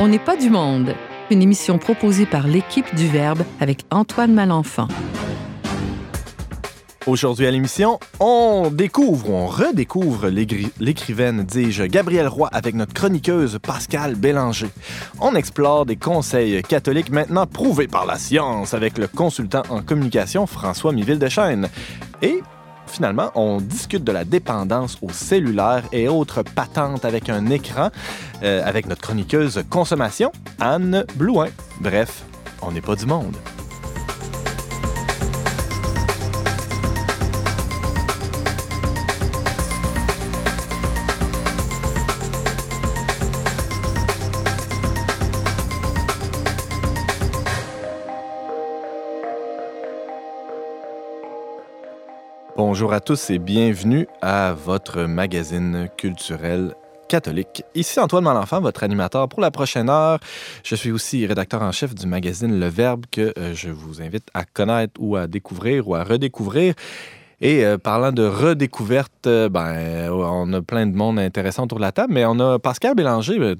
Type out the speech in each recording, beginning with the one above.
On n'est pas du monde. Une émission proposée par l'équipe du Verbe avec Antoine Malenfant. Aujourd'hui à l'émission, on découvre, on redécouvre l'écrivaine, dis-je, Gabrielle Roy avec notre chroniqueuse Pascal Bélanger. On explore des conseils catholiques maintenant prouvés par la science avec le consultant en communication François Miville de Chêne. Et finalement, on discute de la dépendance au cellulaire et autres patentes avec un écran euh, avec notre chroniqueuse consommation, Anne Blouin. Bref, on n'est pas du monde. Bonjour à tous et bienvenue à votre magazine culturel catholique. Ici Antoine Malenfant, votre animateur pour la prochaine heure. Je suis aussi rédacteur en chef du magazine Le Verbe que euh, je vous invite à connaître ou à découvrir ou à redécouvrir. Et euh, parlant de redécouverte, euh, ben, euh, on a plein de monde intéressant autour de la table, mais on a Pascal Bélanger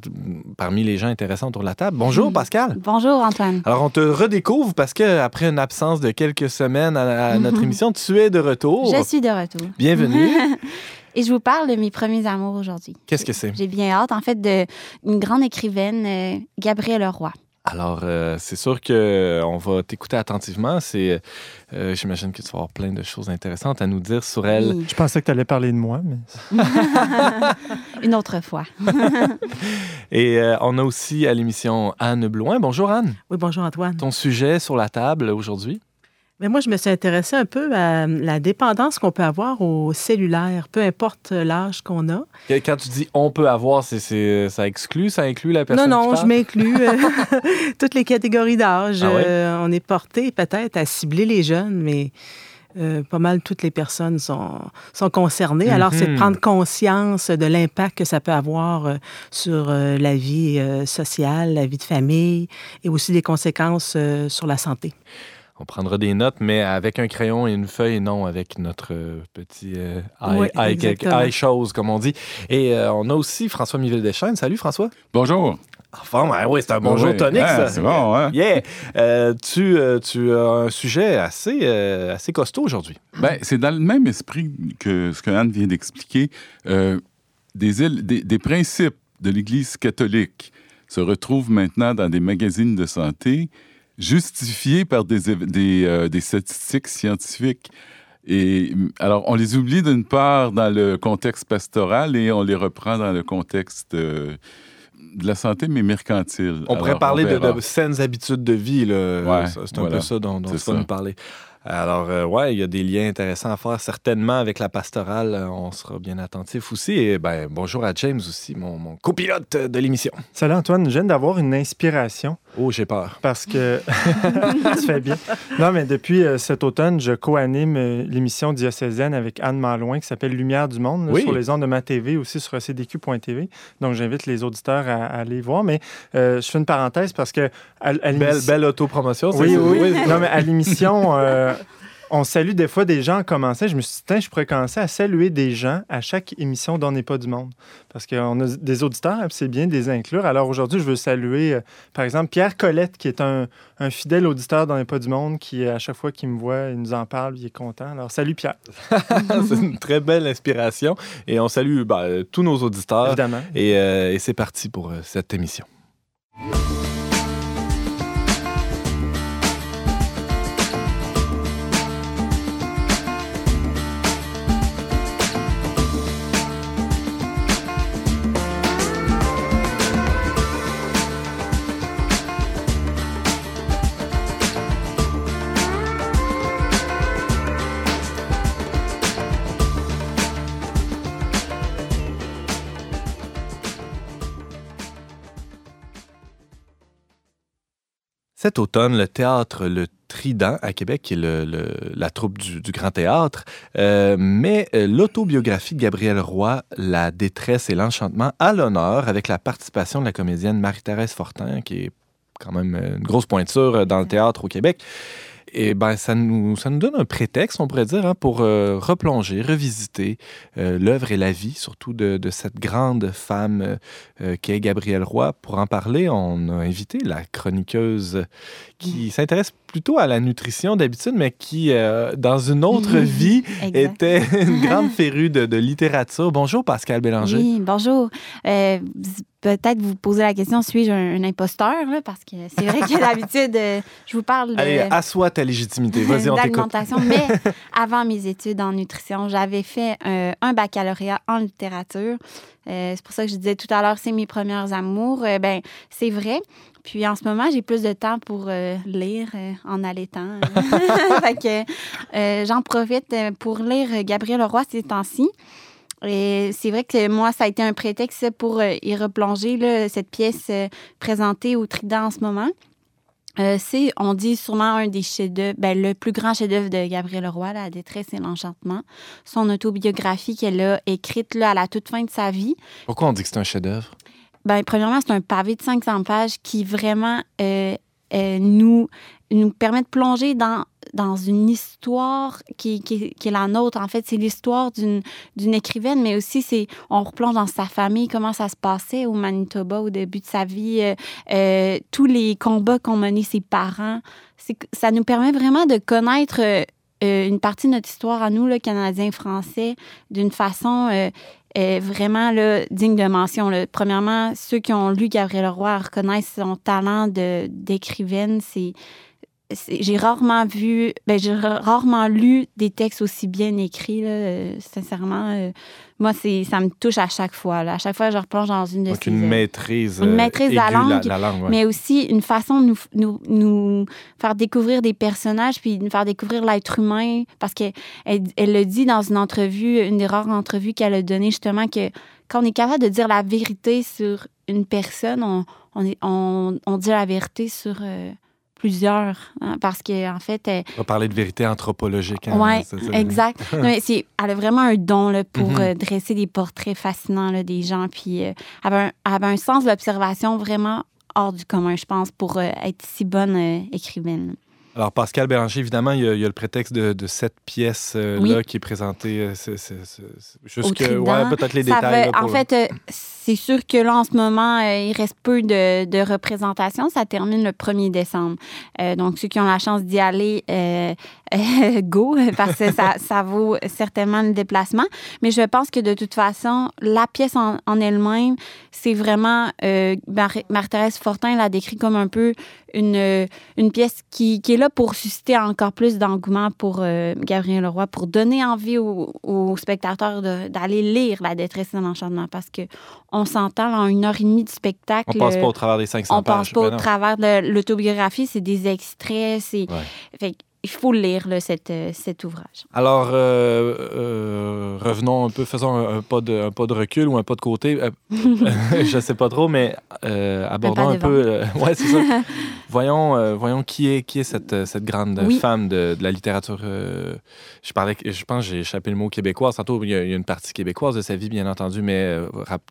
parmi les gens intéressants autour de la table. Bonjour Pascal. Bonjour Antoine. Alors on te redécouvre parce que après une absence de quelques semaines à, notre émission, tu es de retour. Je suis de retour. Bienvenue. Et je vous parle de mes premiers amours aujourd'hui. Qu'est-ce que c'est? J'ai bien hâte, en fait, d'une grande écrivaine, Gabrielle Roy. Alors, euh, c'est sûr qu'on euh, va t'écouter attentivement. C'est, euh, j'imagine que tu vas avoir plein de choses intéressantes à nous dire sur elle. Je pensais que tu allais parler de moi, mais... Une autre fois. Et on a aussi à l'émission Anne Blouin. Bonjour Anne. Oui, bonjour Antoine. Ton sujet sur la table aujourd'hui? Mais moi, je me suis intéressée un peu à la dépendance qu'on peut avoir au cellulaire, peu importe l'âge qu'on a. Quand tu dis on peut avoir, c'est, ça exclut, ça inclut la personne Non, non, je m'inclus euh, toutes les catégories d'âge. Ah euh, on est porté peut-être à cibler les jeunes, mais euh, pas mal toutes les personnes sont, sont concernées. Alors, c'est de mhm. prendre conscience de l'impact que ça peut avoir sur la vie sociale, la vie de famille et aussi des conséquences sur la santé. On prendra des notes, mais avec un crayon et une feuille, non avec notre euh, petit euh, eye, chose, comme on dit. Et euh, on a aussi François Miville Deschênes. Salut François. Bonjour. Enfin, ben oui, c'est un bonjour tonique, ça. C'est bon, hein? Yeah. tu, tu as un sujet assez, assez costaud aujourd'hui. Ben, c'est dans le même esprit que ce que Anne vient d'expliquer. des, des, des principes de l'Église catholique se retrouvent maintenant dans des magazines de santé justifié par des, des, euh, des, statistiques scientifiques. Et alors, on les oublie d'une part dans le contexte pastoral et on les reprend dans le contexte euh, de la santé, mais mercantile. On pourrait parler de, saines habitudes de vie. c'est un peu ça dont, dont on va nous parler. Alors, euh, ouais, il y a des liens intéressants à faire, certainement avec la pastorale. Euh, on sera bien attentif aussi. Et ben, bonjour à James aussi, mon, mon copilote de l'émission. Salut Antoine, je viens d'avoir une inspiration. Oh, j'ai peur. Parce que. tu fais bien. Non, mais depuis euh, cet automne, je co-anime l'émission diocésaine avec Anne Malouin qui s'appelle Lumière du Monde sur les ondes de ma TV, aussi sur cdq.tv. Donc, j'invite les auditeurs à, aller voir. Mais je fais une parenthèse parce que. belle, belle autopromotion, oui, oui, oui. Non, mais à l'émission. on salue des fois des gens en commençant. Je me suis dit, je pourrais commencer à saluer des gens à chaque émission d'On n'est pas du monde. Parce qu'on a des auditeurs, c'est bien de les inclure. Alors aujourd'hui, je veux saluer, euh, par exemple, Pierre Colette, qui est un, fidèle auditeur d'On n'est pas du monde, qui, à chaque fois qu'il me voit, il nous en parle, il est content. Alors salut Pierre. c'est une très belle inspiration. Et on salue ben, tous nos auditeurs. Évidemment. Et, euh, et c'est parti pour euh, cette émission. Cet automne, le théâtre Le Trident à Québec, qui est le, la troupe du, Grand Théâtre, euh, met euh, l'autobiographie de Gabrielle Roy, La détresse et l'enchantement, à l'honneur avec la participation de la comédienne Marie-Thérèse Fortin, qui est quand même une grosse pointure dans le théâtre au Québec. Et ben, ça nous, ça nous donne un prétexte, on pourrait dire, hein, pour euh, replonger, revisiter euh, l'œuvre et la vie, surtout de, de cette grande femme euh, qu'est Gabrielle Roy. Pour en parler, on a invité la chroniqueuse qui s'intéresse plutôt à la nutrition d'habitude, mais qui, dans une autre vie, était une grande férue de, de, littérature. Bonjour, Pascal Bélanger. Oui, bonjour peut-être vous poser la question suis-je un, imposteur là, parce que c'est vrai que d'habitude euh, je vous parle de Allez, assois ta légitimité. Vas-y, on d'alimentation, mais avant mes études en nutrition, j'avais fait euh, un baccalauréat en littérature. Euh, c'est pour ça que je disais tout à l'heure c'est mes premières amours. ben c'est vrai. Puis en ce moment, j'ai plus de temps pour lire en allaitant. fait que j'en profite pour lire Gabriel Leroy ces temps-ci. Et c'est vrai que moi, ça a été un prétexte pour euh, y replonger, là, cette pièce euh, présentée au Trident en ce moment. Euh, c'est, on dit sûrement un des chefs-d'œuvre, ben, le plus grand chef-d'œuvre de Gabriel Leroy, La détresse et l'enchantement. Son autobiographie qu'elle a écrite là, à la toute fin de sa vie. Pourquoi on dit que c'est un chef-d'œuvre? Ben, premièrement, c'est un pavé de 500 pages qui vraiment nous, nous permet de plonger dans dans une histoire qui, est la nôtre. En fait, c'est l'histoire d'une, écrivaine, mais aussi c'est on replonge dans sa famille, comment ça se passait au Manitoba au début de sa vie, euh, euh, tous les combats qu'ont menés ses parents. Ça nous permet vraiment de connaître euh, une partie de notre histoire à nous, le Canadiens français, d'une façon vraiment là, digne de mention. Premièrement, ceux qui ont lu Gabriel Roy reconnaissent son talent d'écrivaine. C'est j'ai rarement vu, ben, j'ai rarement lu des textes aussi bien écrits, là, euh, sincèrement. Euh, moi, c'est, ça me touche à chaque fois. Là. À chaque fois, je replonge dans une de Donc, une maîtrise, une maîtrise de la langue, mais aussi une façon de nous, nous, nous, faire découvrir des personnages, puis de nous faire découvrir l'être humain, parce qu'elle elle, elle le dit dans une entrevue, une des rares entrevues qu'elle a donnée, justement, que quand on est capable de dire la vérité sur une personne, on, on, est, on, on dit la vérité sur... Euh, plusieurs, hein, parce qu'en en fait... Euh, on va parler de vérité anthropologique. Hein, oui, exact. c'est, elle a vraiment un don là, pour mm-hmm. euh, dresser des portraits fascinants là, des gens, puis euh, avait, un, un, sens de l'observation vraiment hors du commun, je pense, pour être si bonne écrivaine. Alors, Pascal Béranger, évidemment, il y a, le prétexte de, cette pièce-là qui est présentée. jusque, ouais, peut-être les détails. En fait, c'est sûr que là, en ce moment, euh, il reste peu de, de représentations. Ça termine le 1er décembre. Euh, donc, ceux qui ont la chance d'y aller, euh, go, parce que ça, ça, vaut certainement le déplacement. Mais je pense que de toute façon, la pièce en, elle-même, c'est vraiment. Marie-Thérèse Fortin l'a décrit comme un peu une, une pièce qui, qui, est là pour susciter encore plus d'engouement pour Gabriel Leroy, pour donner envie aux, aux spectateurs d'aller lire La détresse et l'enchantement, parce que on s'entend en une heure et demie de spectacle. On passe pas au travers des 500 on pages. On passe pas au travers de l'autobiographie, c'est des extraits, c'est... Fait il faut lire cet, euh, cet, ouvrage. Alors, euh, euh, revenons un peu, faisons un, pas de, un, pas de, recul ou un pas de côté. je ne sais pas trop, mais abordons un, peu. ouais, c'est ça. voyons, voyons qui est, qui est cette, cette grande femme de, de, la littérature. je parlais, je pense, j'ai échappé le mot québécois. Tantôt, il y, a, une partie québécoise de sa vie, bien entendu, mais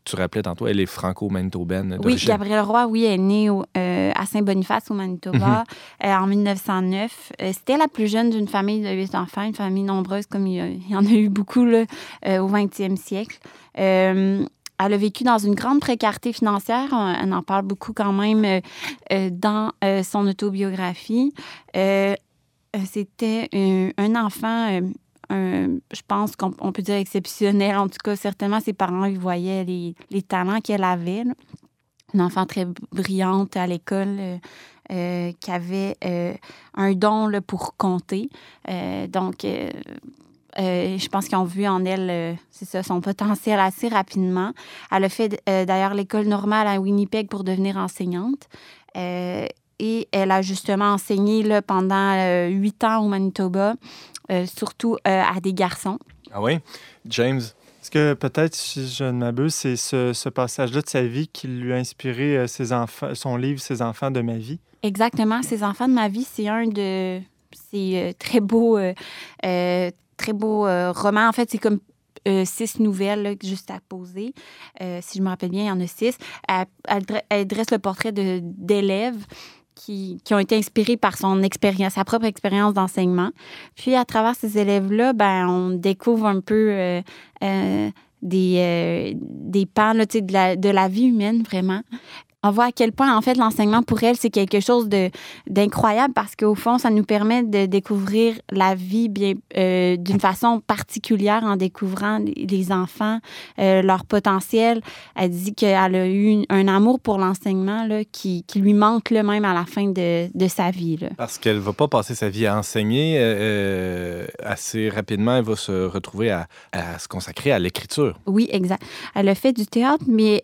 tu rappelais tantôt, elle est franco-manitobaine. Oui, Gabrielle Roy, oui, elle est née à Saint-Boniface, au Manitoba, mhm. en 1909. C'était la plus jeune d'une famille de huit enfants, une famille nombreuse comme il y, en a eu beaucoup là, euh, au 20e siècle. Euh, elle a vécu dans une grande précarité financière. On, en parle beaucoup quand même euh, dans son autobiographie. C'était un, enfant, je pense qu'on peut dire exceptionnel. En tout cas, certainement, ses parents ils voyaient les talents qu'elle avait. Une enfant très brillante à l'école. Euh, qui avait euh, un don là, pour compter. Euh, donc, je pense qu'ils ont vu en elle, c'est ça, son potentiel assez rapidement. Elle a fait d'ailleurs l'école normale à Winnipeg pour devenir enseignante. et elle a justement enseigné là, pendant huit ans au Manitoba, surtout à des garçons. Ah oui? James, est-ce que peut-être, si je ne m'abuse, c'est ce, ce passage-là de sa vie qui lui a inspiré ses enfants, son livre Ses enfants de ma vie? Exactement. Ces enfants de ma vie, c'est un de ces euh, très beaux, euh, euh, très beaux romans. En fait, c'est comme six nouvelles juste à poser. si je me rappelle bien, il y en a six. Elle, dresse le portrait d'élèves qui, qui, ont été inspirés par son expérience, sa propre expérience d'enseignement. Puis à travers ces élèves-là, ben, on découvre un peu des, des pans là, de, la, de la vie humaine, vraiment on voit à quel point, en fait, l'enseignement pour elle, c'est quelque chose d'incroyable parce qu'au fond, ça nous permet de découvrir la vie bien euh, d'une façon particulière en découvrant les enfants, euh, leur potentiel. Elle dit qu'elle a eu un amour pour l'enseignement qui, qui, lui manque le même à la fin de, de sa vie. Là. Parce qu'elle ne va pas passer sa vie à enseigner. Euh, assez rapidement, elle va se retrouver à, à se consacrer à l'écriture. Oui, exact. Elle a fait du théâtre, mais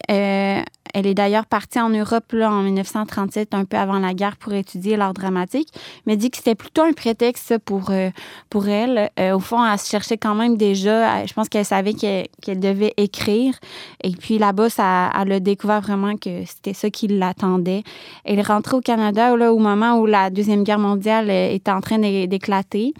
elle est d'ailleurs partie en Europe là, en 1937, un peu avant la guerre, pour étudier l'art dramatique, mais dit que c'était plutôt un prétexte pour, euh, pour elle. Euh, au fond, elle se cherchait quand même déjà. Je pense qu'elle savait qu'elle devait écrire. Et puis là-bas, ça, elle a découvert vraiment que c'était ça qui l'attendait. Elle est rentrée au Canada là, au moment où la Deuxième Guerre mondiale euh, était en train d'éclater.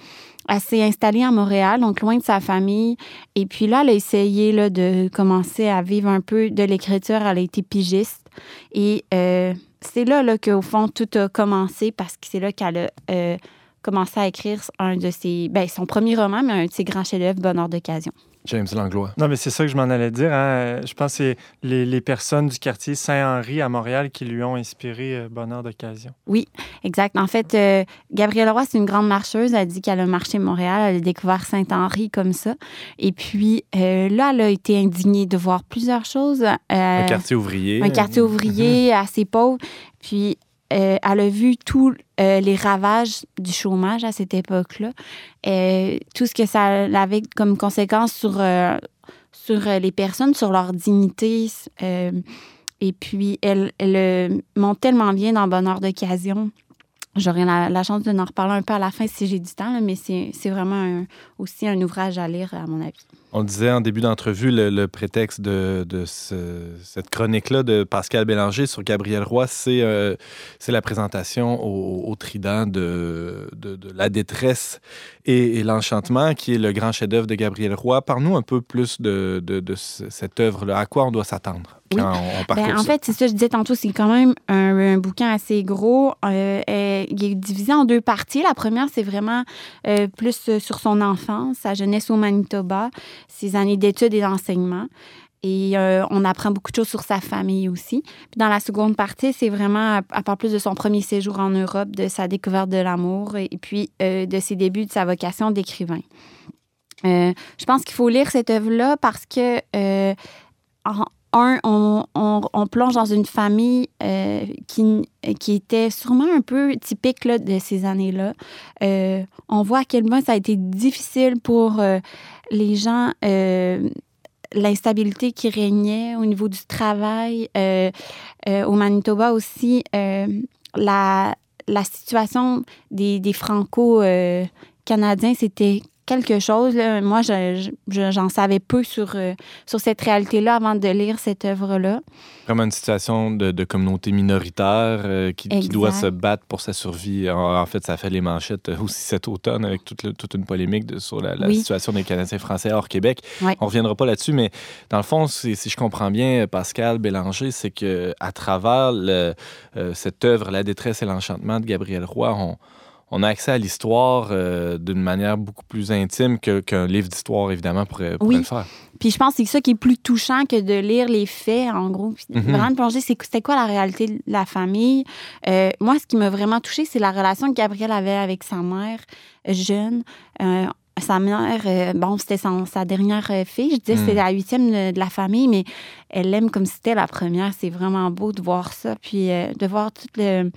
Elle s'est installée à Montréal, donc loin de sa famille. Et puis là, elle a essayé là, de commencer à vivre un peu de l'écriture. Elle a été pigiste. Et euh, c'est là, là qu'au fond, tout a commencé parce que c'est là qu'elle a euh, commencé à écrire un de ses, ben, son premier roman, mais un de ses grands chefs-d'œuvre, Bonheur d'occasion. James Langlois. Non, mais c'est ça que je m'en allais dire. Hein. Je pense que c'est les, les, personnes du quartier Saint-Henri à Montréal qui lui ont inspiré euh, Bonheur d'occasion. Oui, exact. En fait, euh, Gabrielle Roy, c'est une grande marcheuse. Elle dit qu'elle a marché Montréal. Elle a découvert Saint-Henri comme ça. Et puis euh, là, elle a été indignée de voir plusieurs choses. un quartier ouvrier. Un quartier ouvrier assez pauvre. Puis euh, elle a vu tous euh, les ravages du chômage à cette époque-là, euh, tout ce que ça avait comme conséquence sur, sur les personnes, sur leur dignité. et puis, elle, elle monte tellement bien dans Bonheur d'occasion. J'aurai la, chance de en reparler un peu à la fin si j'ai du temps, mais c'est vraiment aussi un ouvrage à lire, à mon avis. On disait en début d'entrevue le, prétexte de, cette chronique-là de Pascal Bélanger sur Gabriel Roy, c'est euh, la présentation au, Trident de, La détresse et, l'enchantement, qui est le grand chef-d'œuvre de Gabriel Roy. Parle-nous un peu plus de, cette œuvre-là. À quoi on doit s'attendre? Quand on, ben, En fait, c'est ça, je disais tantôt, c'est quand même un, bouquin assez gros. Euh, il est divisé en deux parties. La première, c'est vraiment euh, plus sur son enfance, sa jeunesse au Manitoba ses années d'études et d'enseignement. Et euh, on apprend beaucoup de choses sur sa famille aussi. Puis dans la seconde partie, c'est vraiment à, part plus de son premier séjour en Europe, de sa découverte de l'amour et, puis euh, de ses débuts de sa vocation d'écrivain. Euh, je pense qu'il faut lire cette œuvre-là parce que, un, on, plonge dans une famille qui, qui était sûrement un peu typique de ces années-là. on voit à quel point ça a été difficile pour les gens, euh, l'instabilité qui régnait au niveau du travail, euh, euh, au Manitoba aussi, la, la situation des, des Franco-Canadiens, c'était quelque chose. Moi, j'en savais peu sur, euh, sur cette réalité-là avant de lire cette œuvre-là. Vraiment une situation de, communauté minoritaire euh, qui, doit se battre pour sa survie. En, fait, ça fait les manchettes euh, aussi cet automne avec toute, toute une polémique sur la, situation des Canadiens français hors Québec. On ne reviendra pas là-dessus, mais dans le fond, si je comprends bien, Pascal Bélanger, c'est que à travers cette œuvre, La détresse et l'enchantement de Gabriel Roy, on on a accès à l'histoire euh, d'une manière beaucoup plus intime qu'un livre d'histoire, évidemment, pourrait, le faire. Puis je pense que c'est ça qui est plus touchant que de lire les faits, en gros. Mhm. Vraiment de plonger, c'était quoi la réalité de la famille? Euh, moi, ce qui m'a vraiment touchée, c'est la relation que Gabriel avait avec sa mère jeune. Euh, sa mère, bon, c'était sa dernière fille. Je disais, c'était mhm. la huitième de, la famille, mais elle l'aime comme si c'était la première. C'est vraiment beau de voir ça. Puis de voir tout le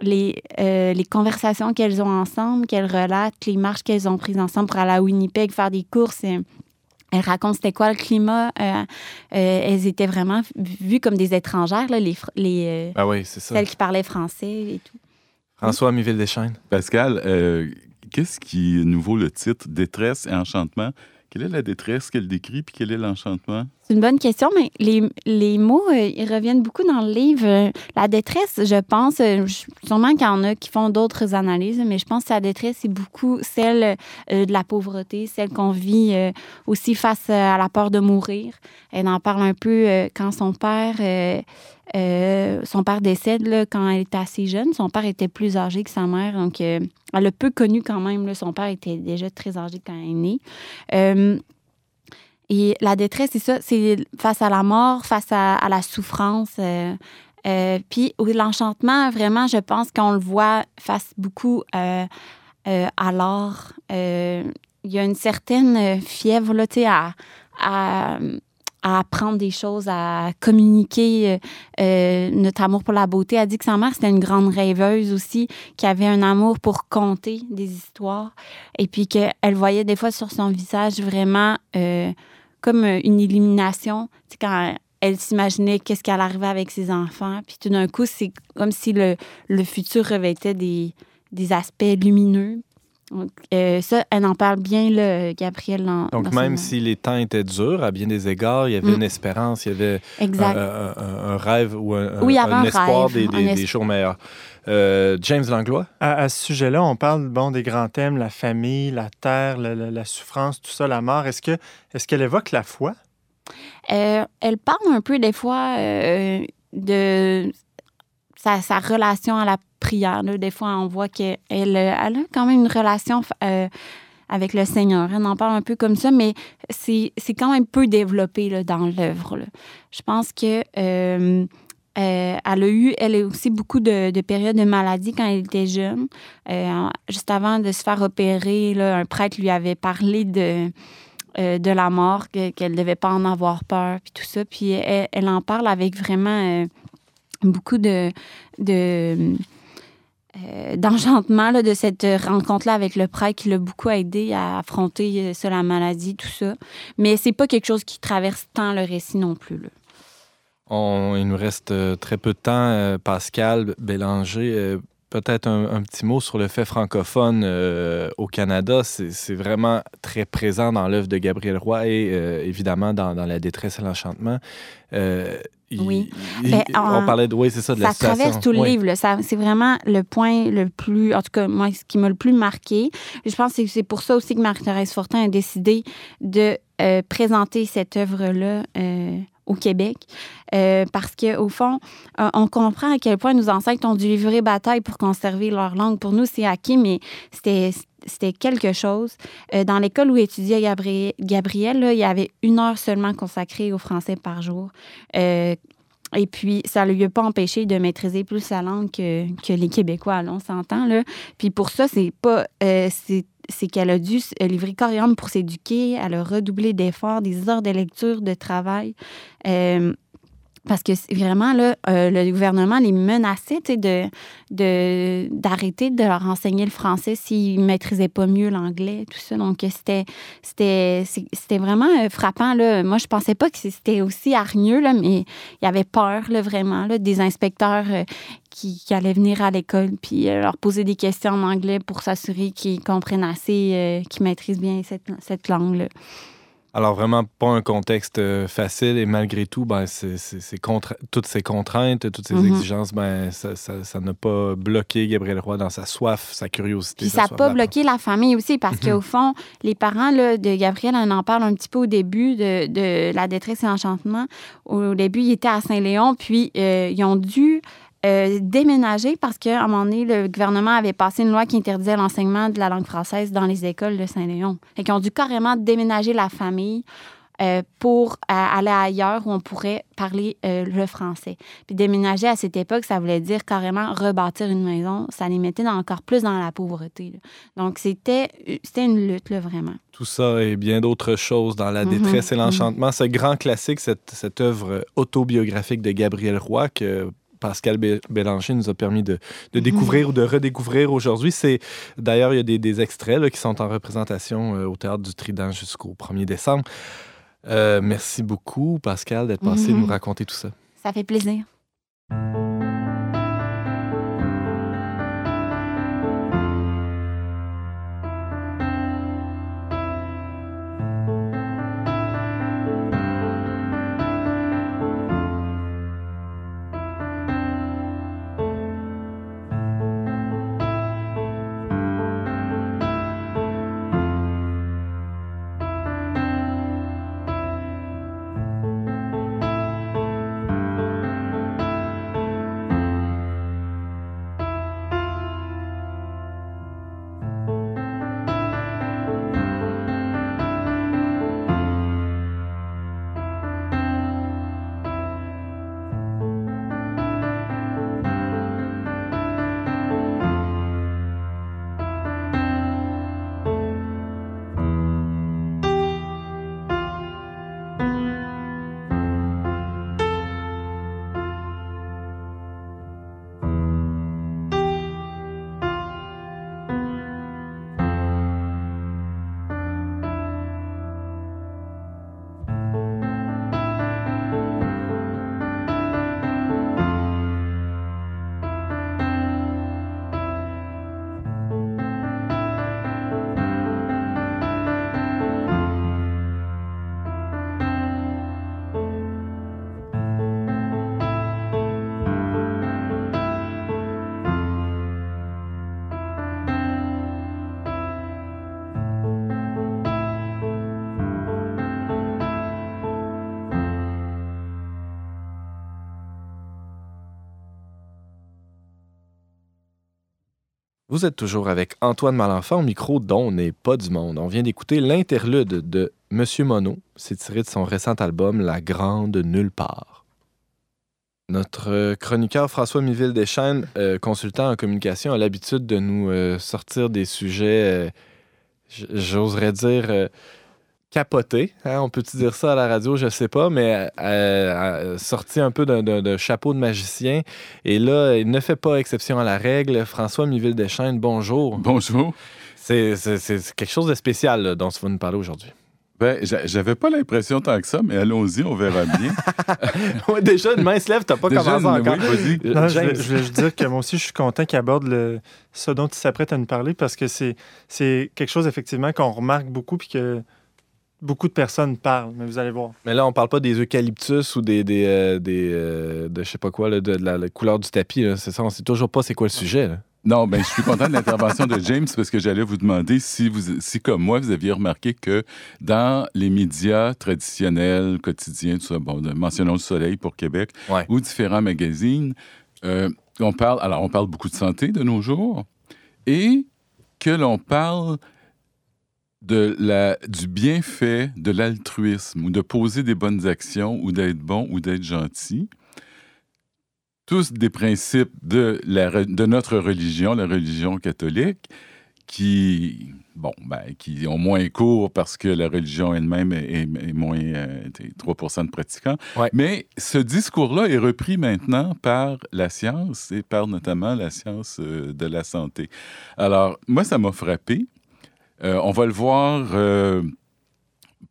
les, euh, les conversations qu'elles ont ensemble, qu'elles relatent, les marches qu'elles ont prises ensemble pour aller à Winnipeg faire des courses. elles racontent c'était quoi le climat. Euh, euh, elles étaient vraiment vues comme des étrangères, là, les, les, ah oui, c'est ça. celles qui parlaient français et tout. François Miville Deschênes. Pascal, qu'est-ce qui nous vaut le titre Détresse et enchantement? Quelle est la détresse qu'elle décrit, puis quel est l'enchantement? C'est une bonne question, mais les, les mots, euh, ils reviennent beaucoup dans le livre. La détresse, je pense, euh, sûrement qu'il y en a qui font d'autres analyses, mais je pense que la détresse, c'est beaucoup celle euh, de la pauvreté, celle qu'on vit aussi face à la peur de mourir. Elle en parle un peu quand son père, son père décède là, quand elle était assez jeune. Son père était plus âgé que sa mère, donc elle a peu connu quand même. Son père était déjà très âgé quand elle est née. Et la détresse, c'est ça, c'est face à la mort, face à, la souffrance. euh, euh, puis l'enchantement, vraiment, je pense qu'on le voit face beaucoup euh, euh, à l'art. Il y a une certaine fièvre là, à, à, à apprendre des choses, à communiquer notre amour pour la beauté. Elle a dit que sa mère, c'était une grande rêveuse aussi, qui avait un amour pour conter des histoires. Et puis qu'elle voyait des fois sur son visage vraiment comme une illumination. Tu sais, quand elle s'imaginait qu'est-ce qu'elle arrivait avec ses enfants. Puis tout d'un coup, c'est comme si le, le futur revêtait des, des aspects lumineux. Donc, euh, ça, elle en parle bien, là, Gabrielle. Dans, Donc, dans son- même si les temps étaient durs, à bien des égards, il y avait Mm. une espérance, il y avait un, un- un rêve ou un, Oui, un espoir rêve, des, des- un des es- jours meilleurs. Euh, James Langlois? À, à ce sujet-là, on parle bon, des grands thèmes, la famille, la terre, la, la- la souffrance, tout ça, la mort. Est-ce que est-ce qu'elle évoque la foi? Euh, elle parle un peu des fois euh, de sa, sa relation à la prière. là. Des fois, on voit qu'elle elle a quand même une relation euh, avec le Seigneur. Elle en parle un peu comme ça, mais c'est quand même peu développé là, dans l'œuvre. Je pense que euh, elle a eu, elle a aussi beaucoup de, de périodes de maladie quand elle était jeune. Euh, juste avant de se faire opérer, un prêtre lui avait parlé de, euh, de la mort, que- qu'elle ne devait pas en avoir peur, puis tout ça. Puis elle, en parle avec vraiment beaucoup de, de d'enchantement de cette rencontre-là avec le prêtre qui l'a beaucoup aidé à affronter la maladie, tout ça. Mais c'est pas quelque chose qui traverse tant le récit non plus. On- il nous reste euh, très peu de temps. Euh, Pascal Bélanger, euh, peut-être un, un petit mot sur le fait francophone euh, au Canada. C'est vraiment très présent dans l'œuvre de Gabriel Roy et euh, évidemment dans, dans La détresse et l'enchantement. Euh, Oui. il- Ben, on parlait de, oui, c'est ça, de la ça situation. traverse tout le Oui. livre. C'est vraiment le point le plus, en tout cas, moi, ce qui m'a le plus marqué. Je pense que c'est pour ça aussi que Marie-Thérèse Fortin a décidé de présenter cette œuvre-là au Québec. Euh, parce qu'au fond, euh, on comprend à quel point nos ancêtres ont dû livrer bataille pour conserver leur langue. Pour nous, c'est acquis, mais c'était quelque chose. Euh, dans l'école où étudiait Gabriel, là, il y avait une heure seulement consacrée au français par jour. Euh, et puis, ça ne lui a pas empêché de maîtriser plus sa langue que, les Québécois, là, on s'entend. Puis pour ça, c'est pas. C'est qu'elle a dû s- livrer coriandre pour s'éduquer. Elle a redoublé d'efforts, des heures de lecture, de travail. Euh, parce que vraiment, là, euh, le gouvernement les menaçait sais, de, d'arrêter de leur enseigner le français s'ils ne maîtrisaient pas mieux l'anglais, tout ça. Donc, c'était, c'était, vraiment euh, frappant. Là. Moi, je pensais pas que c'était aussi hargneux, là, mais il y avait peur, là, vraiment, là, des inspecteurs euh, qui, qui allaient venir à l'école puis euh, leur poser des questions en anglais pour s'assurer qu'ils comprennent assez, euh, qu'ils maîtrisent bien cette, cette langue-là. Alors, vraiment pas un contexte euh, facile et malgré tout, ben, c'est, toutes ces contraintes, toutes ces Mhm. exigences, ben, ça, n'a pas bloqué Gabriel Roy dans sa soif, sa curiosité. Puis ça n'a pas bloqué la famille aussi, parce qu'au fond, les parents là, de Gabriel, on en parle un petit peu au début de, de La détresse et l'enchantement. Au début, ils étaient à Saint-Léon, puis euh, ils ont dû euh, déménager parce qu'à un moment donné, le gouvernement avait passé une loi qui interdisait l'enseignement de la langue française dans les écoles de Saint-Léon. Et qu'ils ont dû carrément déménager la famille euh, pour euh, aller ailleurs où on pourrait parler euh, le français. Puis déménager à cette époque, ça voulait dire carrément rebâtir une maison. Ça les mettait encore plus dans la pauvreté. là. Donc, c'était c'était une lutte, là, vraiment. Tout ça et bien d'autres choses dans La Mhm, détresse et mhm. l'enchantement. Ce grand classique, cette, cette œuvre autobiographique de Gabriel Roy que Pascal Bé- Bélanger nous a permis de, de découvrir ou de redécouvrir aujourd'hui. C'est D'ailleurs, il y a des, des extraits là, qui sont en représentation euh, au Théâtre du Trident jusqu'au 1er décembre. Euh, merci beaucoup, Pascal, d'être passé Mhm. nous raconter tout ça. Ça fait plaisir. Vous êtes toujours avec Antoine Malenfant au micro dont n'est pas du monde. On vient d'écouter l'interlude de Monsieur Mono. C'est tiré de son récent album La Grande Nulle part. Notre chroniqueur François Miville Deschênes, euh, consultant en communication, a l'habitude de nous euh, sortir des sujets, euh, j'oserais dire, capotés. hein. On peut-tu dire ça à la radio? Je sais pas, mais euh, euh, sorti un peu d'un- chapeau de magicien. Et là, il ne fait pas exception à la règle. François Miville Deschênes, bonjour. Bonjour. C'est quelque chose de spécial là, dont tu vas nous parler aujourd'hui. Ben, j'a- j'avais pas l'impression tant que ça, mais allons-y, on verra bien. Ouais, déjà, une main se lève, t'as pas Déjà, commencé oui, encore. vas-y. Non, je, je voulais juste dire que moi aussi, je suis content qu'il aborde le, ce dont il s'apprête à nous parler parce que c'est c'est quelque chose, effectivement, qu'on remarque beaucoup puis que beaucoup de personnes parlent. Mais vous allez voir. Mais là, on parle pas des eucalyptus ou des, des, euh, des euh, de je sais pas quoi, là, de, de la, la couleur du tapis. là. C'est ça, on sait toujours pas c'est quoi le sujet. là. Non, ben, je suis content de l'intervention de James parce que j'allais vous demander si, vous, si, comme moi, vous aviez remarqué que dans les médias traditionnels, quotidiens, tout ça, bon, mentionnons le Soleil pour Québec, Ouais. ou différents magazines, euh, on parle, alors on parle beaucoup de santé de nos jours et que l'on parle de la, du bienfait de l'altruisme ou de poser des bonnes actions ou d'être bon ou d'être gentil tous des principes de, la, de notre religion, la religion catholique, qui, bon, ben, qui ont moins cours parce que la religion elle-même est, est- moins euh, t'es 3 de pratiquants. Ouais. Mais ce discours-là est repris maintenant par la science et par notamment la science euh, de la santé. Alors, moi, ça m'a frappé. Euh, on va le voir euh,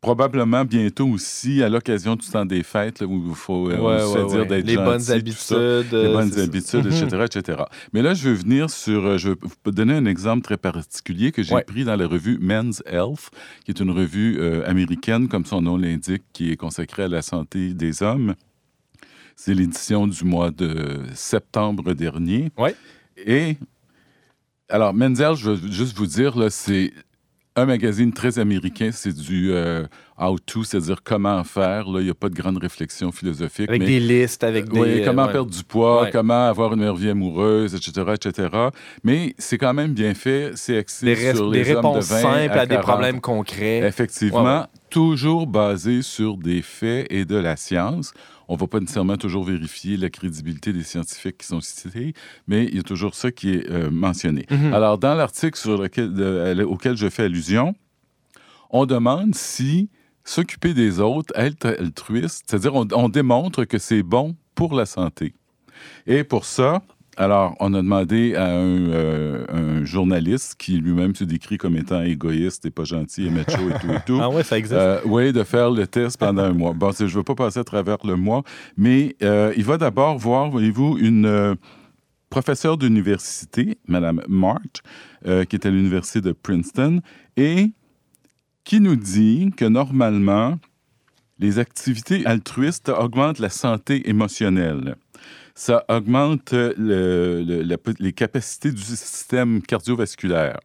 probablement bientôt aussi à l'occasion du temps des fêtes, là, où il faut euh, Ouais, on se ouais, fait dire ouais. d'être Les gentil, bonnes ça habitudes. les euh, bonnes habitudes, Mhm. etc., etc. Mais là, je veux venir sur... Je vais vous donner un exemple très particulier que j'ai pris dans la revue Men's Health, qui est une revue euh, américaine, comme son nom l'indique, qui est consacrée à la santé des hommes. C'est l'édition du mois de septembre dernier. Ouais. Et... Alors, Men's Health, je veux juste vous dire, là, c'est un magazine très américain, c'est du euh, how-to, c'est-à-dire comment faire. Là, il n'y a pas de grande réflexion philosophique. Avec mais- des listes, avec des. oui, comment ouais. perdre du poids, Ouais. comment avoir une meilleure vie amoureuse, etc., etc. Mais c'est quand même bien fait. C'est axé des, sur des les hommes réponses de 20 simples à, des 40. problèmes concrets. Effectivement, ouais. toujours basé sur des faits et de la science. On ne va pas nécessairement toujours vérifier la crédibilité des scientifiques qui sont cités, mais il y a toujours ça qui est euh, mentionné. Mhm. Alors, dans l'article sur lequel, de- auquel je fais allusion, on demande si s'occuper des autres, être altruiste, c'est-à-dire on, on démontre que c'est bon pour la santé. Et pour ça, alors, on a demandé à un, euh, un journaliste qui lui-même se décrit comme étant égoïste et pas gentil et macho et tout et tout. Ah ouais, ça existe. Euh, oui, de faire le test pendant un mois. Bon, je ne veux pas passer à travers le mois, mais euh, il va d'abord voir, voyez-vous, une professeure d'université, Mme March, euh, qui est à l'université de Princeton, et qui nous dit que normalement, les activités altruistes augmentent la santé émotionnelle. Ça augmente le- le- la- les capacités du système cardiovasculaire.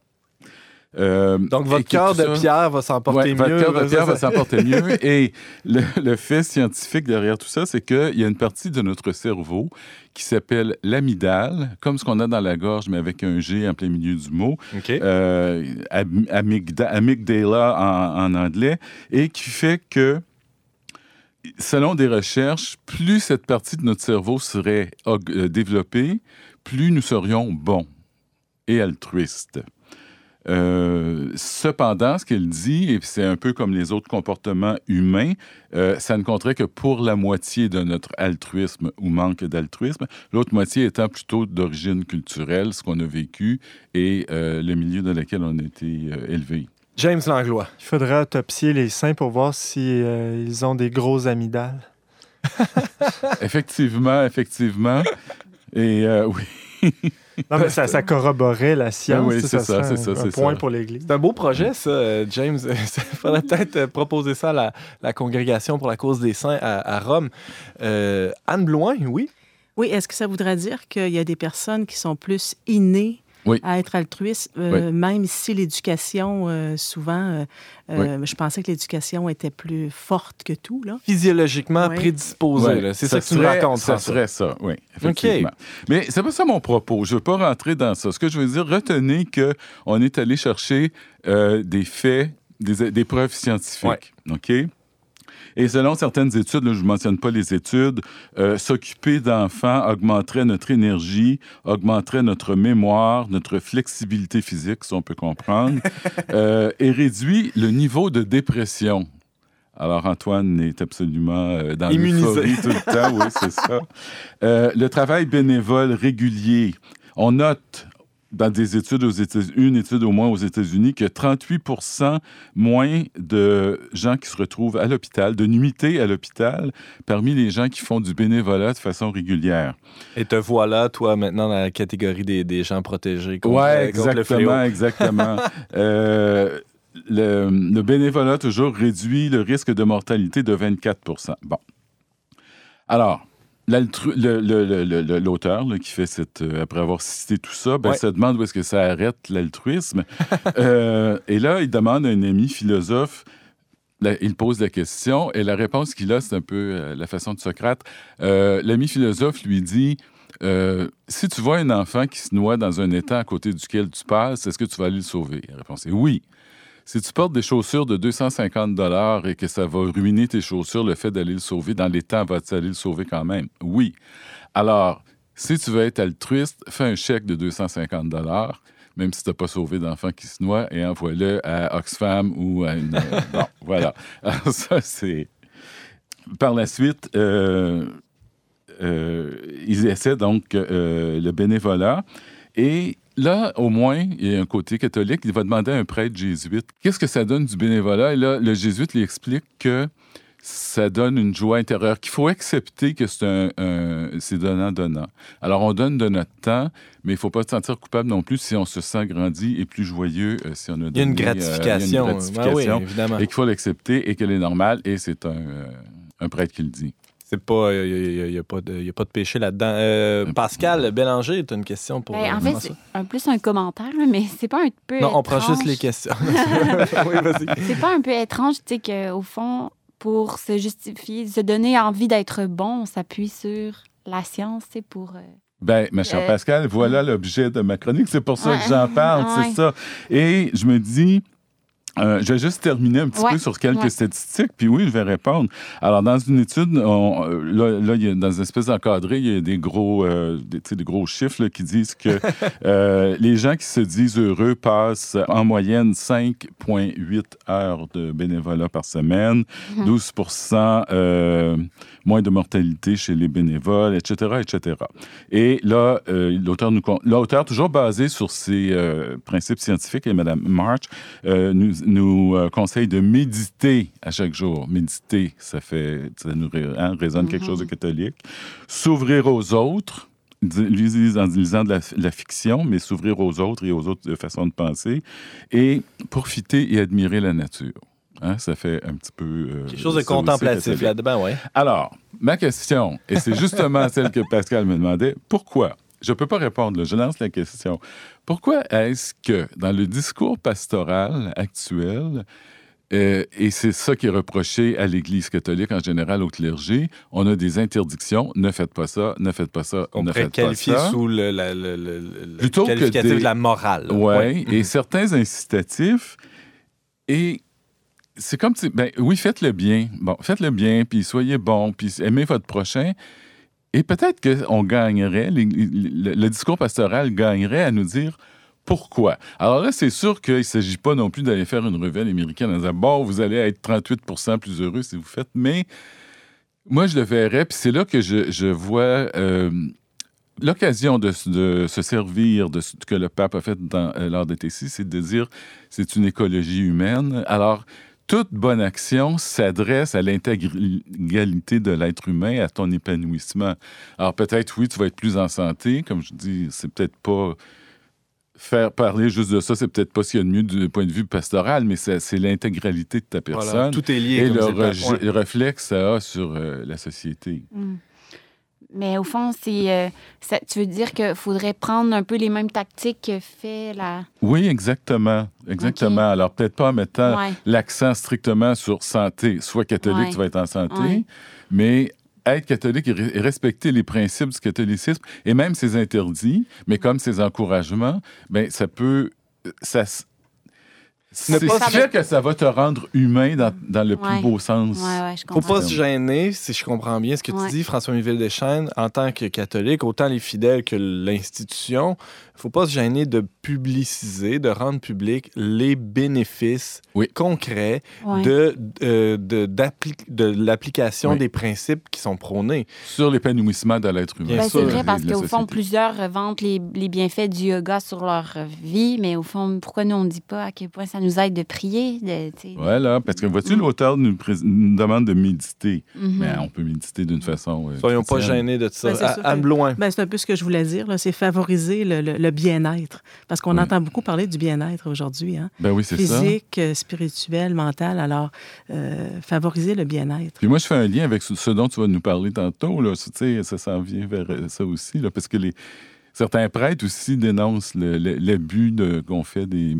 Euh, Donc, votre cœur de pierre va s'en porter Ouais, mieux. votre cœur de pierre va ça? s'en porter mieux. Et le, le fait scientifique derrière tout ça, c'est qu'il y a une partie de notre cerveau qui s'appelle l'amygdale, comme ce qu'on a dans la gorge, mais avec un G en plein milieu du mot, OK. euh, am- amygda- amygdala en, en anglais, et qui fait que, selon des recherches, plus cette partie de notre cerveau serait euh, développée, plus nous serions bons et altruistes. Euh, cependant, ce qu'elle dit, et c'est un peu comme les autres comportements humains, euh, ça ne compterait que pour la moitié de notre altruisme ou manque d'altruisme, l'autre moitié étant plutôt d'origine culturelle, ce qu'on a vécu et le milieu dans lequel on a été élevé. James Langlois. Il faudra autopsier les seins pour voir si euh, ils ont des gros amygdales. effectivement, effectivement. Et euh, oui, Non, mais ça, ça corroborait la science. Ah oui, c'est ça, serait c'est ça, un, point ça. pour l'Église. C'est un beau projet, ça, James. Il faudrait peut-être euh, proposer ça à la, la congrégation pour la cause des saints à, à Rome. Euh, Anne Blouin, oui? Oui, est-ce que ça voudrait dire qu'il y a des personnes qui sont plus innées Oui. à être altruiste, euh, même si l'éducation, euh, souvent, euh, je pensais que l'éducation était plus forte que tout. Là. Physiologiquement Oui. prédisposé. Ouais, là. C'est ça, que tu serait- racontes. Ça François. serait ça, oui, effectivement. Mais c'est pas ça mon propos. Je veux pas rentrer dans ça. Ce que je veux dire, retenez que on est allé chercher euh, des faits, des, des preuves scientifiques. OK? Et selon certaines études, là, je ne mentionne pas les études, euh, s'occuper d'enfants augmenterait notre énergie, augmenterait notre mémoire, notre flexibilité physique, si on peut comprendre, euh, et réduit le niveau de dépression. Alors, Antoine est absolument euh, dans l'euphorie tout le temps, oui, c'est ça. Euh, le travail bénévole régulier. On note dans des études aux États une étude au moins aux États-Unis que 38% moins de gens qui se retrouvent à l'hôpital, de nuitées à l'hôpital, parmi les gens qui font du bénévolat de façon régulière. Et te voilà, toi, maintenant, dans la catégorie des, des gens protégés contre, Ouais, contre le exactement, exactement. Euh, le, le bénévolat toujours réduit le risque de mortalité de 24% Bon. Alors, l'auteur qui fait cette. euh, après avoir cité tout ça, ben, Ouais. demande où est-ce que ça arrête l'altruisme. Euh, et là, il demande à un ami philosophe. là, il pose la question et la réponse qu'il a, c'est un peu euh, la façon de Socrate. L'ami philosophe lui dit euh, Si tu vois un enfant qui se noie dans un étang à côté duquel tu passes, est-ce que tu vas aller le sauver La réponse est oui. Si tu portes des chaussures de 250 dollars et que ça va ruiner tes chaussures, le fait d'aller le sauver dans les temps, vas-tu aller le sauver quand même? Oui. Alors, si tu veux être altruiste, fais un chèque de 250 dollars, même si tu n'as pas sauvé d'enfant qui se noie, et envoie-le à Oxfam ou à une... euh, bon, voilà. Alors ça, c'est... Par la suite, euh, euh, ils essaient donc euh, le bénévolat. Et là, au moins, il y a un côté catholique. Il va demander à un prêtre jésuite qu'est-ce que ça donne du bénévolat? Et là, le jésuite lui explique que ça donne une joie intérieure, qu'il faut accepter que c'est un, un- c'est donnant-donnant. Alors, on donne de notre temps, mais il ne faut pas se sentir coupable non plus si on se sent grandi et plus joyeux euh, si on a Il y a une donné, euh, gratification. il y a une Ben gratification oui, évidemment. et qu'il faut l'accepter et qu'elle est normale et c'est un, euh, un prêtre qui le dit. C'est pas, il n'y a, pas de- y a pas de péché là-dedans. Euh, Pascal Bélanger, tu as une question pour Ben, euh, en fait, François? c'est un, plus un commentaire, mais c'est pas un peu. Non, on prend juste les questions. oui, vas-y. C'est pas un peu étrange, tu sais, qu'au fond, pour se justifier, se donner envie d'être bon, on s'appuie sur la science, tu sais, pour. euh, Ben, ma chère Euh, Pascal, voilà l'objet de ma chronique. C'est pour ça Ouais. que j'en parle, Ouais. c'est ça. Et je me dis, euh, je vais juste terminer un petit Ouais. peu sur quelques Ouais. statistiques, puis oui, je vais répondre. Alors, dans une étude, on- euh, là, là, il y a, dans une espèce d'encadré, il y a des gros, euh, des, des gros chiffres là, qui disent que euh, les gens qui se disent heureux passent en moyenne 5,8 heures de bénévolat par semaine, Mhm. 12 euh, moins de mortalité chez les bénévoles, etc., etc. Et là, euh, l'auteur, nous, l'auteur, toujours basé sur ses euh, principes scientifiques, et Mme March, euh, nous, nous euh, conseille de méditer à chaque jour. Méditer, ça fait, ça nous hein, résonne quelque chose de catholique. S'ouvrir aux autres, en lisant de la, de la fiction, mais s'ouvrir aux autres et aux autres de façon de penser, et profiter et admirer la nature. Hein, ça fait un petit peu... euh, Quelque chose de contemplatif là-dedans, oui. Alors, ma question, et c'est justement celle que Pascal me demandait, pourquoi? Je ne peux pas répondre, là, je lance la question. Pourquoi est-ce que dans le discours pastoral actuel, euh, et c'est ça qui est reproché à l'Église catholique en général, au clergé, on a des interdictions, ne faites pas ça, ne faites pas ça, On ne faites pas ça. sous le, la- le- le- le Plutôt que qualificatif des- de la morale. Oui, Ouais. et certains incitatifs. Et c'est comme, si- ben oui, faites le bien. Bon, faites le bien, puis soyez bon, puis aimez votre prochain. Et peut-être qu'on gagnerait, le, discours pastoral gagnerait à nous dire pourquoi. Alors là, c'est sûr qu'il ne s'agit pas non plus d'aller faire une revue américaine en disant, bon, vous allez être 38 plus heureux si vous faites, mais moi, je le verrais, puis c'est là que je, vois euh, l'occasion de, se servir de ce que le pape a fait dans, euh, lors de TC, c'est de dire c'est une écologie humaine. Alors, toute bonne action s'adresse à l'intégralité de l'être humain, à ton épanouissement. Alors, peut-être, oui, tu vas être plus en santé. Comme je dis, c'est peut-être pas. Faire parler juste de ça, c'est peut-être pas ce qu'il y a de mieux du point de vue pastoral, mais c'est l'intégralité de ta Voilà, personne tout est lié. et comme le, le Ouais. reflet que ça a sur euh, la société. Mm. Mais au fond, c'est, euh, tu veux dire qu'il faudrait prendre un peu les mêmes tactiques que fait la. Oui, exactement. Exactement. Alors, peut-être pas en mettant Ouais. l'accent strictement sur santé. Soit catholique, Ouais. tu vas être en santé, Ouais. mais être catholique et, re- et respecter les principes du catholicisme et même ses interdits, mais comme ses encouragements, ben ça peut... Ça, c'est fait que ça va te rendre humain dans, dans le plus beau sens. Ouais, ouais, je Faut pas se gêner, si je comprends bien ce que Ouais. tu dis, François-Miville Deschênes, en tant que catholique, autant les fidèles que l'institution, faut pas se gêner de publiciser, de rendre public les bénéfices Oui. concrets Ouais. de, euh, de, l'application Oui. des principes qui sont prônés. Sur l'épanouissement de l'être humain. Bien Ben, sûr, c'est vrai parce qu'au fond, plusieurs vantent les, les bienfaits du yoga sur leur vie, mais au fond, pourquoi nous, on ne dit pas à quel point ça nous aide de prier? De, Voilà, parce que vois-tu, Mm. l'auteur nous, demande de méditer. Mais on peut méditer d'une façon. euh, Soyons pas gênés de ça. Ben, À- que- Bloin. Ben, c'est un peu ce que je voulais dire, c'est favoriser le, le- le bien-être. Parce qu'on Oui. entend beaucoup parler du bien-être aujourd'hui, hein? Ben oui, c'est ça. physique, euh, spirituel, mental. Alors, euh, favoriser le bien-être. Puis moi, je fais un lien avec ce, dont tu vas nous parler tantôt. Là. Tu sais, ça s'en vient vers euh, ça aussi. Là, parce que les, certains prêtres aussi dénoncent le- le- l'abus de- qu'on fait des,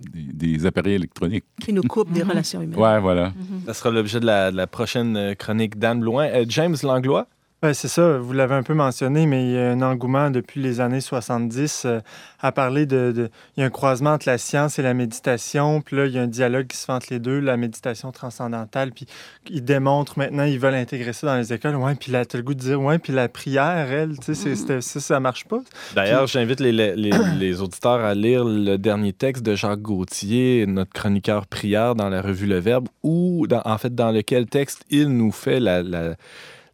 des, des appareils électroniques. Qui nous coupe des Mhm. relations humaines. Ouais, voilà. Mhm. Ça sera l'objet de la, de la prochaine chronique d'Anne Bloin. Euh, James Langlois, Ben, c'est ça, vous l'avez un peu mentionné, mais il y a un engouement depuis les années 70 euh, à parler de, de- Il y a un croisement entre la science et la méditation, puis là, il y a un dialogue qui se fait entre les deux, la méditation transcendantale, puis ils démontrent maintenant, ils veulent intégrer ça dans les écoles. Ouais, puis là, tu le goût de dire, ouais, puis la prière, elle, tu sais, ça, ça marche pas. D'ailleurs, j'invite les, les- les- les auditeurs à lire le dernier texte de Jacques Gauthier, notre chroniqueur prière dans la revue Le Verbe, où, dans- en fait, dans lequel texte il nous fait la, la,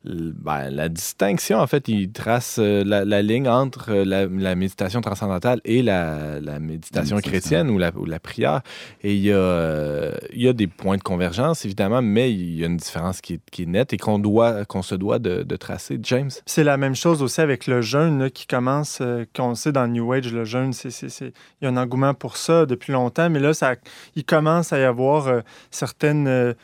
ben, la distinction. En fait, il trace euh, la, la ligne entre euh, la, la méditation transcendantale et la, la méditation chrétienne ou la, ou la prière. Et il y, a, euh, il y a des points de convergence, évidemment, mais il y a une différence qui est, qui est nette et qu'on doit, qu'on se doit de, de tracer. James? C'est la même chose aussi avec le jeûne là, qui commence, euh, qu'on sait dans le New Age, le jeûne, c'est, il y a un engouement pour ça depuis longtemps, mais là, ça, il commence à y avoir euh, certaines,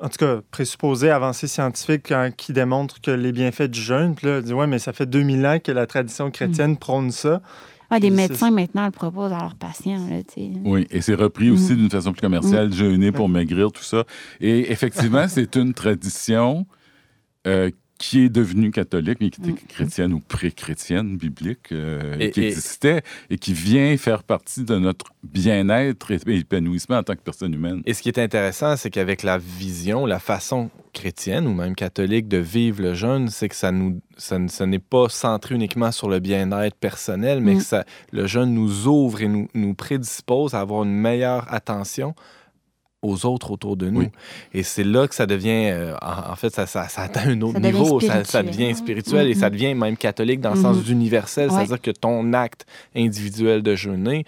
en tout cas, présupposées avancées scientifiques hein, qui démontrent que les bienfaits du jeûne, puis là, on dit, ouais, mais ça fait 2000 ans que la tradition chrétienne prône ça. Ouais, des Puis c'est- médecins maintenant le proposent à leurs patients. Là, tu sais. Oui, et c'est repris aussi d'une façon plus commerciale, jeûner pour maigrir, tout ça. Et effectivement, c'est une tradition euh, qui est devenue catholique, mais qui était chrétienne ou pré-chrétienne, biblique, euh, Et- qui existait et qui vient faire partie de notre bien-être et épanouissement en tant que personne humaine. Et ce qui est intéressant, c'est qu'avec la vision, la façon chrétienne ou même catholique de vivre le jeûne, c'est que ça nous, ça, ne- ça n'est pas centré uniquement sur le bien-être personnel, mais Mm. que ça, le jeûne nous ouvre et nous, nous prédispose à avoir une meilleure attention aux autres autour de nous. Oui. Et c'est là que ça devient, euh, en, en fait, ça, ça, ça atteint un autre Ça niveau, ça, ça spirituel. devient spirituel et ça Mhm. devient même catholique dans le Mhm. sens universel, Ouais. c'est-à-dire que ton acte individuel de jeûner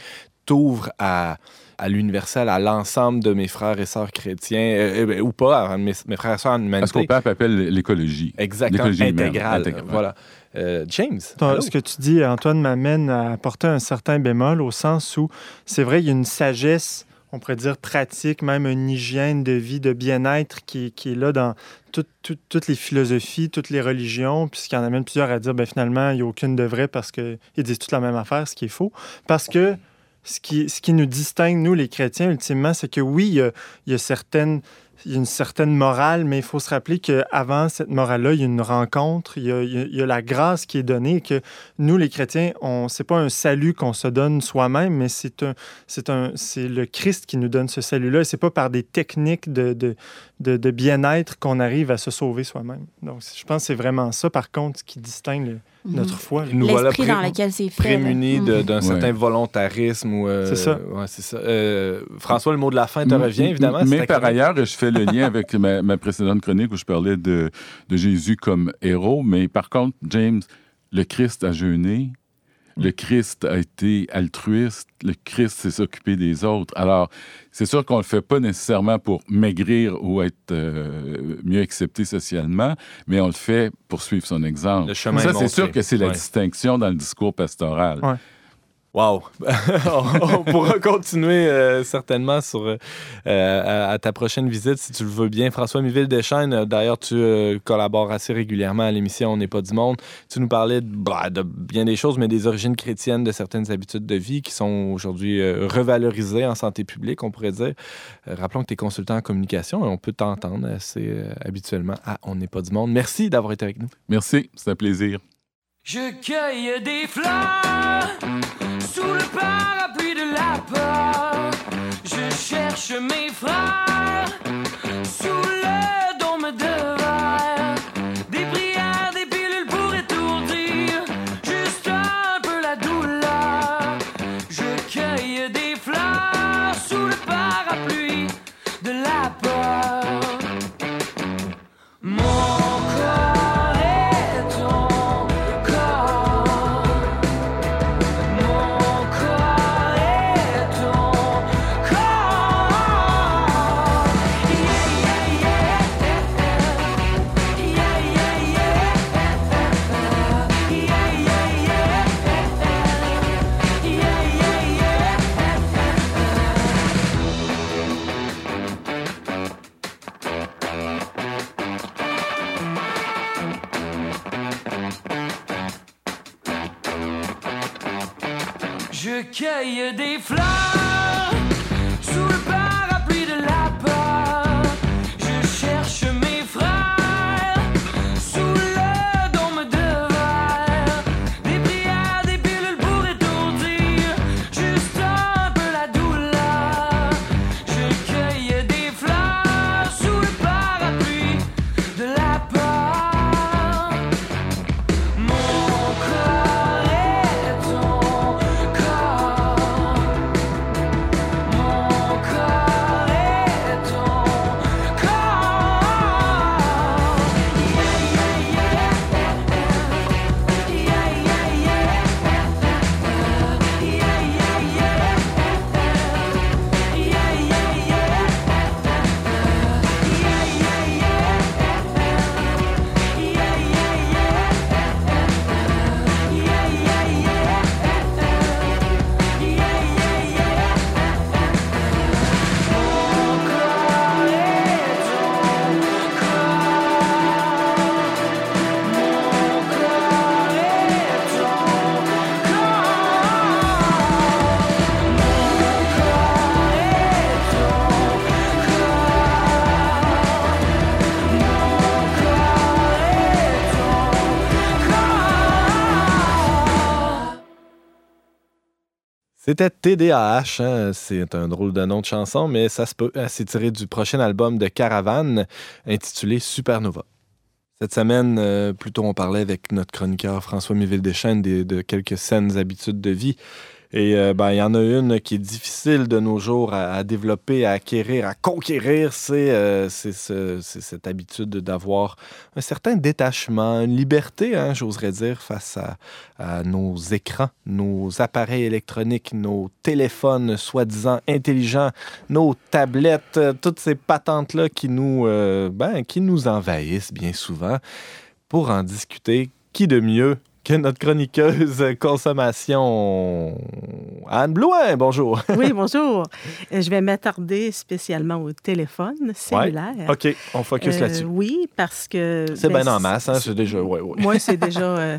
t'ouvre à, à l'universel, à l'ensemble de mes frères et sœurs chrétiens, euh, euh, ou pas, à mes, mes frères et sœurs en À ce humanité. qu'on pape appelle l'écologie. Exactement, intégrale. intégrale. Voilà. Euh, James, ce que tu dis, Antoine, m'amène à apporter un certain bémol au sens où c'est vrai, il y a une sagesse, on pourrait dire pratique, même une hygiène de vie, de bien-être qui, qui est là dans tout- tout- toutes les philosophies, toutes les religions, puisqu'il y en a même plusieurs à dire, ben, finalement, il n'y a aucune de vraie parce qu'ils disent toute la même affaire, ce qui est faux. Parce que ce qui, ce qui nous distingue, nous, les chrétiens, ultimement, c'est que oui, il y a certaines il y a une certaine morale, mais il faut se rappeler qu'avant cette morale-là, il y a une rencontre, il y a, la grâce qui est donnée et que nous, les chrétiens, on c'est pas un salut qu'on se donne soi-même, mais c'est le Christ qui nous donne ce salut-là. Et c'est pas par des techniques de, de, bien-être qu'on arrive à se sauver soi-même. Donc, je pense que c'est vraiment ça, par contre, qui distingue. Notre foi. Nous voilà dans lequel c'est fait. prémunis Mhm. d'un Ouais. certain volontarisme. ou, euh, C'est ça. ouais, c'est ça. Euh, François, le mot de la fin te revient, évidemment. Mais par ailleurs, je fais le lien avec ma, ma précédente chronique où je parlais de, de Jésus comme héros. Mais par contre, James, le Christ a jeûné. Le Christ a été altruiste. Le Christ s'est s'occuper des autres. Alors, c'est sûr qu'on ne le fait pas nécessairement pour maigrir ou être euh, mieux accepté socialement, mais on le fait pour suivre son exemple. Le chemin Ça, est c'est sûr que c'est la Ouais. distinction dans le discours pastoral. Ouais. Wow! on pourra continuer euh, certainement sur euh, à, ta prochaine visite si tu le veux bien. François Miville Deschênes, euh, d'ailleurs, tu collabores assez régulièrement à l'émission On n'est pas du monde. Tu nous parlais bah, de, bien des choses, mais des origines chrétiennes de certaines habitudes de vie qui sont aujourd'hui revalorisées en santé publique, on pourrait dire. rappelons que tu es consultant en communication et on peut t'entendre assez habituellement à On n'est pas du monde. Merci d'avoir été avec nous. Merci, c'est un plaisir. Je cueille des fleurs sous le parapluie de la peur. Je cherche mes frères C'était TDAH, hein? c'est un drôle de nom de chanson, mais ça se peut. C'est tiré du prochain album de Caravane intitulé Supernova. Cette semaine, euh, plutôt, on parlait avec notre chroniqueur François Miville-Deschênes des- de quelques saines habitudes de vie. Et euh, ben, il y en a une qui est difficile de nos jours à, développer, à acquérir, à conquérir, c'est euh, c'est ce- c'est cette habitude d'avoir un certain détachement, une liberté, hein, j'oserais dire, face à, nos écrans, nos appareils électroniques, nos téléphones soi-disant intelligents, nos tablettes, euh, toutes ces patentes-là qui, ben, qui nous envahissent bien souvent. Pour en discuter, qui de mieux que notre chroniqueuse consommation, Anne Blouin, bonjour. Oui, bonjour. Euh, Je vais m'attarder spécialement au téléphone cellulaire. OK, on focus Euh, là-dessus. Oui, parce que... C'est ben, bien en masse, hein, c'est déjà... Ouais, ouais. Moi, c'est déjà euh,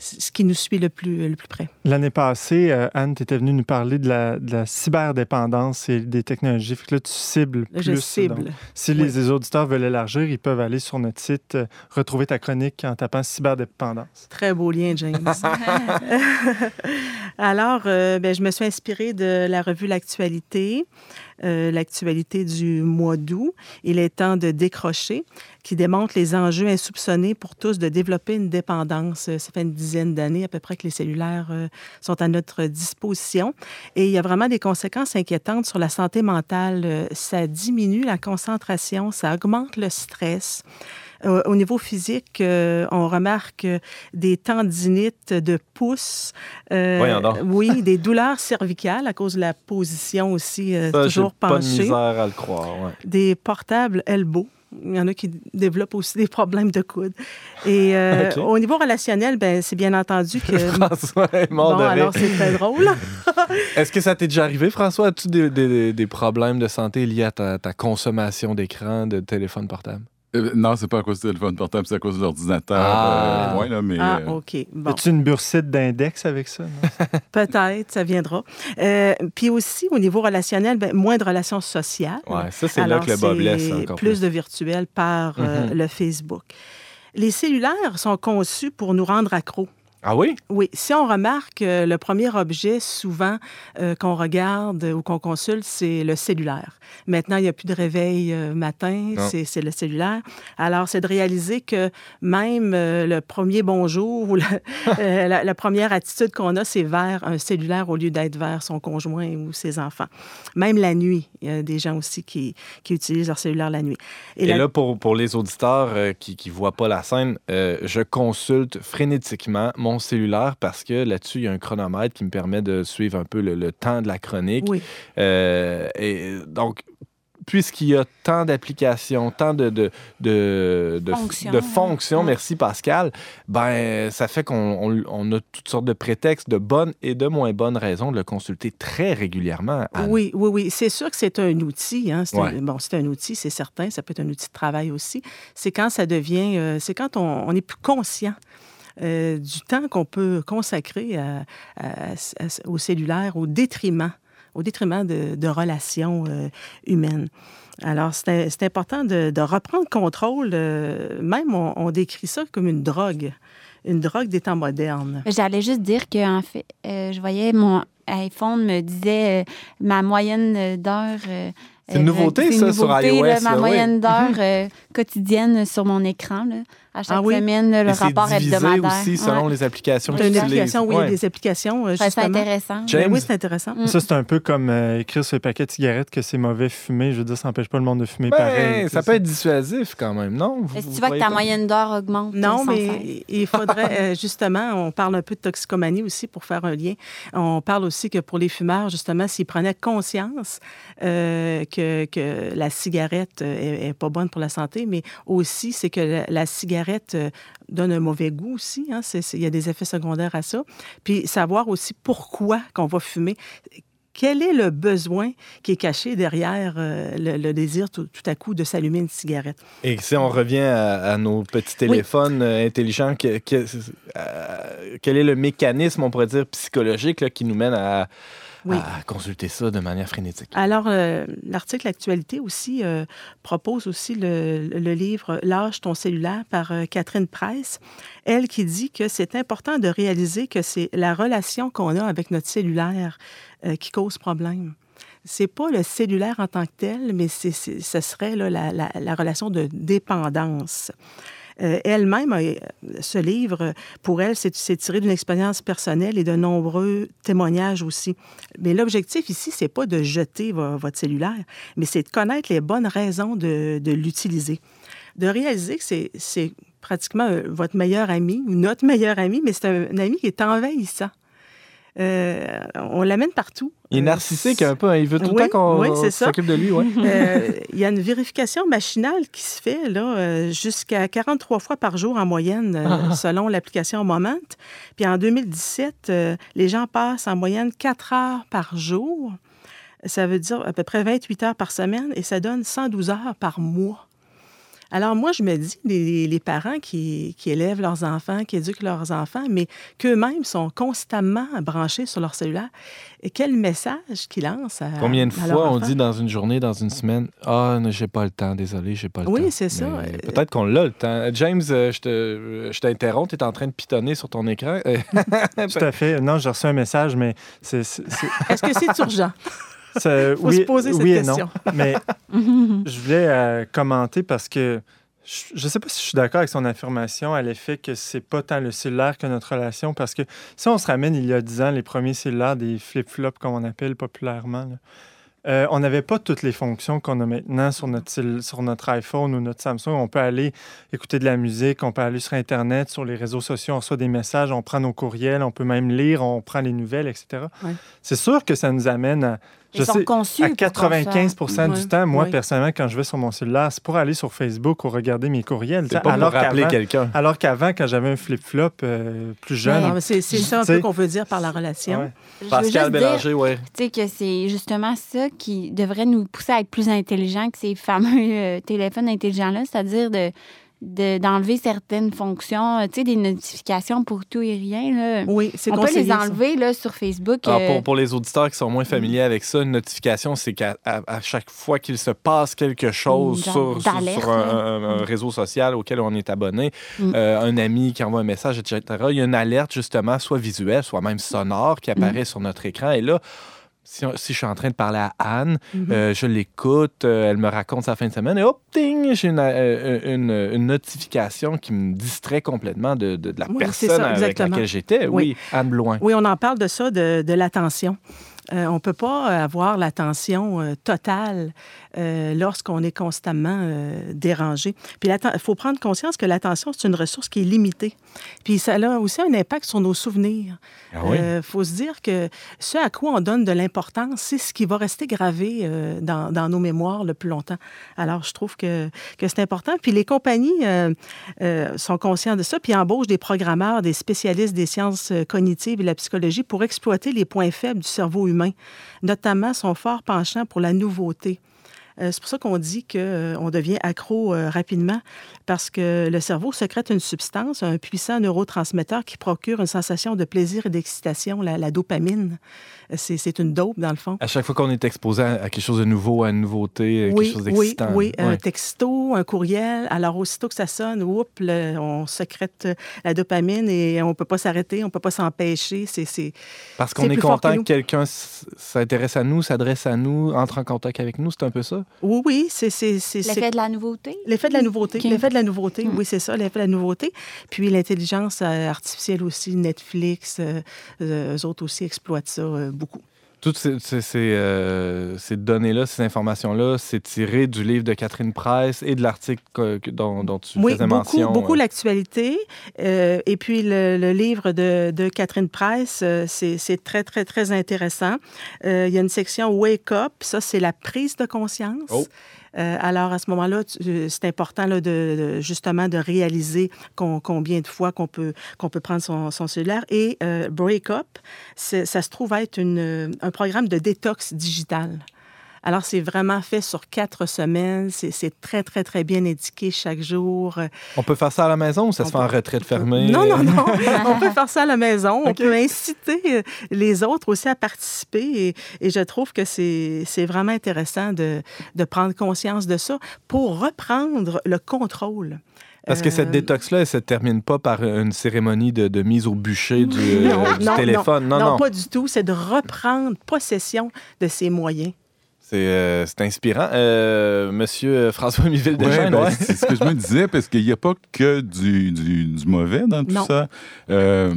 ce qui nous suit le plus, le plus près. L'année passée, euh, Anne, tu étais venue nous parler de la, de la cyberdépendance et des technologies. Fait que là, tu cibles plus. je cible. donc. si les, les auditeurs veulent élargir, ils peuvent aller sur notre site, euh, retrouver ta chronique en tapant cyberdépendance. Très beau lien, James. Alors, euh, ben, je me suis inspirée de la revue L'Actualité, euh, l'actualité du mois d'août. Il est temps de décrocher, qui démontre les enjeux insoupçonnés pour tous de développer une dépendance. Euh, Ça fait une dizaine d'années à peu près que les cellulaires euh, sont à notre disposition. Et il y a vraiment des conséquences inquiétantes sur la santé mentale. Ça diminue la concentration, ça augmente le stress. Euh, au niveau physique, euh, on remarque euh, des tendinites de pouce. Voyons donc. oui, des douleurs cervicales à cause de la position aussi, Ça, toujours pas de penchée. misère à le croire, ouais. Des portables elbow. Il y en a qui développent aussi des problèmes de coude. Et euh, au niveau relationnel, ben, c'est bien entendu que... François est mort bon, de alors c'est très drôle. Est-ce que ça t'est déjà arrivé, François? As-tu des, des- des problèmes de santé liés à ta, ta consommation d'écran, de téléphone portable? Euh, non, c'est pas à cause du téléphone portable, c'est à cause de l'ordinateur. Ah. Euh, ouais, là, mais, Ah, euh, OK. Bon. As-tu une bursite d'index avec ça? Peut-être, ça viendra. Euh, puis aussi, au niveau relationnel, ben, moins de relations sociales. Ouais, ça, c'est là que le bas blesse encore plus plus. de virtuel par euh, Mhm. le Facebook. Les cellulaires sont conçus pour nous rendre accros. Ah oui? Oui, si on remarque, euh, le premier objet souvent euh, qu'on regarde ou qu'on consulte, c'est le cellulaire. Maintenant, il n'y a plus de réveil euh, matin, c'est le cellulaire. Alors, c'est de réaliser que même le premier bonjour ou la, la première attitude qu'on a, c'est vers un cellulaire au lieu d'être vers son conjoint ou ses enfants. Même la nuit, il y a des gens aussi qui, qui utilisent leur cellulaire la nuit. Et, la- là, pour, pour les auditeurs qui ne voient pas la scène, je consulte frénétiquement mon cellulaire parce que là-dessus, il y a un chronomètre qui me permet de suivre un peu le, le temps de la chronique. Oui. Euh, et donc, puisqu'il y a tant d'applications, tant de, de, de, de, Fonctions, de fonctions, Ouais. merci Pascal, ben, ça fait qu'on on, on a toutes sortes de prétextes, de bonnes et de moins bonnes raisons de le consulter très régulièrement. Anne. Oui, oui, oui. C'est sûr que c'est un outil. Hein. C'est Ouais. un, bon, c'est un outil, c'est certain. Ça peut être un outil de travail aussi. C'est quand ça devient, euh, c'est quand on, on est plus conscient. Euh, du temps qu'on peut consacrer à- à- à- au cellulaire au détriment, au détriment de, de relations euh, humaines. Alors, c'est important de, de reprendre contrôle. euh, même, on, on décrit ça comme une drogue, une drogue des temps modernes. J'allais juste dire que en fait, euh, je voyais mon iPhone me disait euh, ma moyenne d'heures. euh, C'est une nouveauté, ça, une sur iOS, là, ma là, oui. moyenne d'heures euh, quotidienne sur mon écran. là. À chaque Ah oui? semaine, là, le Et c'est rapport divisé hebdomadaire. aussi selon Ouais. les applications C'est que tu application, oui, utilises. il y a des applications, euh, justement. intéressant. James? Ben oui, c'est intéressant. Mm. Ça, c'est un peu comme euh, écrire sur les paquets de cigarettes que c'est mauvais fumer. Je veux dire, ça n'empêche pas le monde de fumer Ben, pareil. ça peut être dissuasif quand même, non? Est-ce que tu vois que ta pas? moyenne d'heures augmente? Non, mais il faudrait, euh, justement, on parle un peu de toxicomanie aussi pour faire un lien. On parle aussi que pour les fumeurs, justement, s'ils prenaient conscience euh, que, que la cigarette euh, est, est pas bonne pour la santé, mais aussi, c'est que la, la cigarette euh, donne un mauvais goût aussi. hein. C'est- c'est- Il y a des effets secondaires à ça. Puis savoir aussi pourquoi qu'on va fumer. Quel est le besoin qui est caché derrière euh, le, le désir tout, tout à coup de s'allumer une cigarette? Et si on revient à, à nos petits téléphones euh, intelligents, que- que- quel est le mécanisme, on pourrait dire, psychologique là, qui nous mène à, Oui. à consulter ça de manière frénétique? Alors, euh, l'article Actualité aussi euh, propose aussi le, le livre Lâche ton cellulaire par euh, Catherine Price. Elle qui dit que c'est important de réaliser que c'est la relation qu'on a avec notre cellulaire qui cause problème. C'est pas le cellulaire en tant que tel, mais ce serait là, la, la- la relation de dépendance. Euh, elle-même, euh, ce livre, pour elle, c'est, tiré d'une expérience personnelle et de nombreux témoignages aussi. Mais l'objectif ici, c'est pas de jeter vo- votre cellulaire, mais c'est de connaître les bonnes raisons de, l'utiliser. De réaliser que c'est, pratiquement euh, votre meilleur ami notre meilleur ami, mais c'est un, un ami qui est envahissant. Euh, on l'amène partout. Il est Euh, narcissique un peu, hein, il veut tout le Oui, temps qu'on oui, s'occupe de lui. Ouais. euh, il y a une vérification machinale qui se fait là, jusqu'à 43 fois par jour en moyenne, Ah. selon l'application Moment. Puis en 2017, euh, les gens passent en moyenne 4 heures par jour. Ça veut dire à peu près 28 heures par semaine et ça donne 112 heures par mois. Alors moi, je me dis, les, les parents qui, qui élèvent leurs enfants, qui éduquent leurs enfants, mais qu'eux-mêmes sont constamment branchés sur leur cellulaire, et quel message qu'ils lancent à Combien de à leur fois on enfant? dit dans une journée, dans une semaine, Ah, non, j'ai pas le temps, désolé, j'ai pas le Oui, temps. c'est ça. Euh, Peut-être qu'on l'a le temps. James, euh, je te- je t'interromps, tu es en train de pitonner sur ton écran. Tout à fait. Non, j'ai reçu un message, mais c'est- Est-ce que c'est urgent? ça- Faut oui, se poser cette oui et question. non. Mais je voulais euh, commenter parce que je ne sais pas si je suis d'accord avec son affirmation à l'effet que c'est pas tant le cellulaire que notre relation. Parce que si on se ramène il y a 10 ans, les premiers cellulaires, des flip-flops, comme on appelle populairement, là, euh, on n'avait pas toutes les fonctions qu'on a maintenant sur notre, cell- sur notre iPhone ou notre Samsung. On peut aller écouter de la musique, on peut aller sur Internet, sur les réseaux sociaux, on reçoit des messages, on prend nos courriels, on peut même lire, on prend les nouvelles, etc. Ouais. C'est sûr que ça nous amène à Ils sont conçus à pour qu'on 95 du temps, moi, personnellement, quand je vais sur mon cellulaire, c'est pour aller sur Facebook ou regarder mes courriels. C'est pas pour alors rappeler qu'avant- quelqu'un. Alors qu'avant, quand j'avais un flip-flop euh, plus jeune, Non, mais c'est c'est ça un sais- peu qu'on veut dire par la relation. Ouais. Je Pascal Bélanger, ouais. tu sais, que c'est justement ça qui devrait nous pousser à être plus intelligents que ces fameux euh, téléphones intelligents-là, c'est-à-dire de de- d'enlever certaines fonctions, euh, tu sais, des notifications pour tout et rien. Là. Oui, c'est On peut les enlever là, sur Facebook. Alors, euh, pour, pour les auditeurs qui sont moins familiers avec ça, une notification, c'est qu'à à, à chaque fois qu'il se passe quelque chose genre sur, sur, un, un réseau social auquel on est abonné, Mm. euh, un ami qui envoie un message, etc., il y a une alerte justement, soit visuelle, soit même sonore, Mm. qui apparaît sur notre écran. Et là, si, je suis en train de parler à Anne, Mhm. euh, je l'écoute, euh, elle me raconte sa fin de semaine, et hop, ding, j'ai une, euh, une, une notification qui me distrait complètement de, de- de la Oui, personne ça, avec laquelle j'étais. Oui, Oui. Anne Bloin. Oui, on en parle de ça, de, de l'attention. On ne peut pas avoir l'attention totale euh, lorsqu'on est constamment euh, dérangé. Puis il faut prendre conscience que l'attention, c'est une ressource qui est limitée. Puis ça a aussi un impact sur nos souvenirs. Ah Il oui? faut se dire que ce à quoi on donne de l'importance, c'est ce qui va rester gravé euh, dans, dans nos mémoires le plus longtemps. Alors, je trouve que, que c'est important. Puis les compagnies euh, euh, sont conscients de ça, puis embauchent des programmeurs, des spécialistes des sciences euh, cognitives et de la psychologie pour exploiter les points faibles du cerveau humain, notamment son fort penchant pour la nouveauté. Euh, C'est pour ça qu'on dit qu'on devient accro euh, rapidement parce que le cerveau sécrète une substance, un puissant neurotransmetteur qui procure une sensation de plaisir et d'excitation, la, la dopamine. Euh, C'est une dope, dans le fond. À chaque fois qu'on est exposé à quelque chose de nouveau, à une nouveauté, Oui, quelque chose d'excitant. oui, un Ouais. texto, un courriel. Alors, aussitôt que ça sonne, oups, on sécrète euh, la dopamine et on ne peut pas s'arrêter, on ne peut pas s'empêcher. C'est Parce qu'on est content que, quelqu'un s'intéresse à nous, s'adresse à nous, entre en contact avec nous, c'est un peu ça? Oui, oui, c'est... c'est- c'est- c'est- L'effet de la nouveauté? L'effet de la nouveauté. L'effet de la nouveauté, Mm. oui, c'est ça, l'effet de la nouveauté. Puis l'intelligence euh, artificielle aussi, Netflix, euh, euh, eux autres aussi exploitent ça euh, beaucoup. Toutes ces, ces- ces, euh, ces données-là, ces informations-là, c'est tiré du livre de Catherine Price et de l'article dont, dont tu Oui, faisais beaucoup, mention. beaucoup euh. l'actualité. Euh, et puis le, le livre de, de Catherine Price, euh, c'est très, très, très intéressant. Il y a une section Wake Up, ça, c'est la prise de conscience. Oh. Euh, alors, à ce moment-là, euh, c'est important là, de, de- justement de réaliser combien de fois qu'on peut, peut prendre son, son cellulaire. Et euh, Break Up, ça se trouve être une, un programme de détox digital. Alors, c'est vraiment fait sur quatre semaines. C'est c'est très, très, très bien indiqué chaque jour. On peut faire ça à la maison ou ça On se fait en peut- retraite fermée? non, non, non. On peut faire ça à la maison. On peut inciter les autres aussi à participer. Et, et je trouve que c'est c'est vraiment intéressant de, de prendre conscience de ça pour reprendre le contrôle. Parce que cette Euh, détox-là, elle se termine pas par une cérémonie de, de mise au bûcher du, euh, Non, du non, téléphone. Non, non. pas du tout. C'est de reprendre possession de ses moyens. C'est euh, c'est inspirant. Euh, Monsieur François Miville Ouais, Deschaines, ben, ouais. C'est ce que je me disais, parce qu'il n'y a pas que du, du, du mauvais dans tout Non. ça. Euh,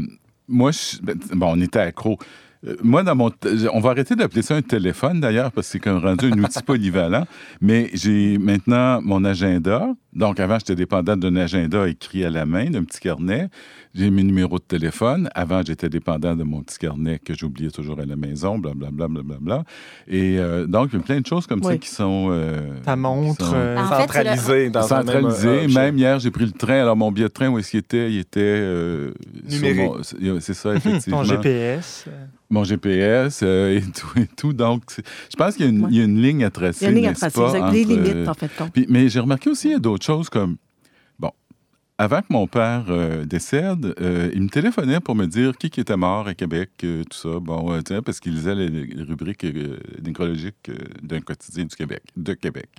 moi, je- ben, bon, on était accro. Euh, Moi, dans mon, t- on va arrêter d'appeler ça un téléphone d'ailleurs parce que c'est comme rendu un outil polyvalent. Mais j'ai maintenant mon agenda. Donc, avant, j'étais dépendant d'un agenda écrit à la main, d'un petit carnet. J'ai mes numéros de téléphone. Avant, j'étais dépendant de mon petit carnet que j'oubliais toujours à la maison, blablabla. Bla, bla, bla, Et euh, donc, il y a plein de choses comme ça Oui. Qui sont. euh, ta montre. sont- euh, En fait, c'est le- Centralisé dans un même, hier, j'ai pris le train. Alors, mon billet de train, où est-ce qu'il était? Il était... euh, sur Numérique. mon- C'est ça, effectivement. ton GPS. Mon GPS euh, et, tout, et tout. Donc, je pense qu'il y, a une- Ouais. il y a une ligne à tracer, Il y a une ligne à n'est-ce tracer, pas, entre, limites, euh, en fait. compte. puis- mais j'ai remarqué aussi, il y a d'autres choses comme... Bon, avant que mon père euh, décède, euh, il me téléphonait pour me dire qui qui était mort à Québec, euh, tout ça. Bon, tiens, parce qu'il lisait les, les rubriques nécrologiques d'un quotidien du Québec, de Québec.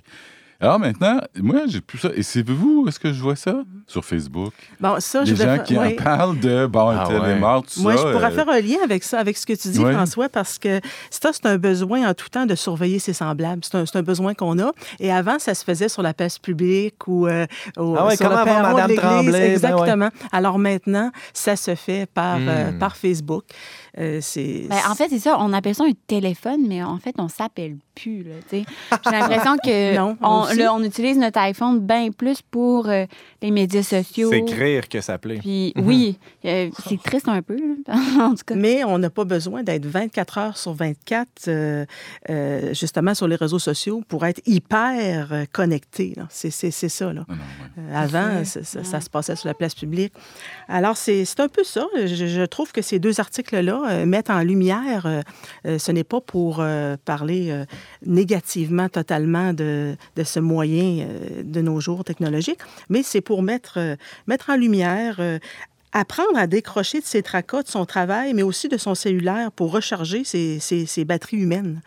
Alors maintenant, moi, j'ai plus ça. Et c'est vous, est-ce que je vois ça? Sur Facebook. Bon, ça, Les gens qui oui. en parlent de, bon, Ah ouais. est mort, tout Moi, ça. je pourrais euh, faire un lien avec ça, avec ce que tu dis, Ouais. François, parce que ça, c'est un besoin en tout temps de surveiller ses semblables. C'est un, c'est un besoin qu'on a. Et avant, ça se faisait sur la place publique ou euh, au, Ah ouais, sur le avant de Madame l'église. Tremblay, ben ouais. Exactement. Alors maintenant, ça se fait par, euh, Hmm. par Facebook. Euh, c'est... Ben, en fait, c'est ça. On appelle ça un téléphone, mais en fait, on s'appelle plus. J'ai l'impression que Non, on, on utilise notre iPhone bien plus pour euh, les médias sociaux. C'est écrire que ça plaît. Puis Mhm. oui, euh, c'est triste un peu, là, en tout cas. Mais on n'a pas besoin d'être 24 heures sur 24, euh, euh, justement, sur les réseaux sociaux pour être hyper connecté. là. C'est c'est- c'est ça. Là. Non, non, ouais. Euh, avant, ça, se passait sur la place publique. Alors, c'est c'est un peu ça. Je, je trouve que ces deux articles-là euh, mettent en lumière, euh, euh, ce n'est pas pour euh, parler euh, négativement totalement de, de ce moyen euh, de nos jours technologiques, mais c'est pour mettre, euh, mettre en lumière euh, apprendre à décrocher de ses tracas, de son travail, mais aussi de son cellulaire pour recharger ses, ses- ses batteries humaines.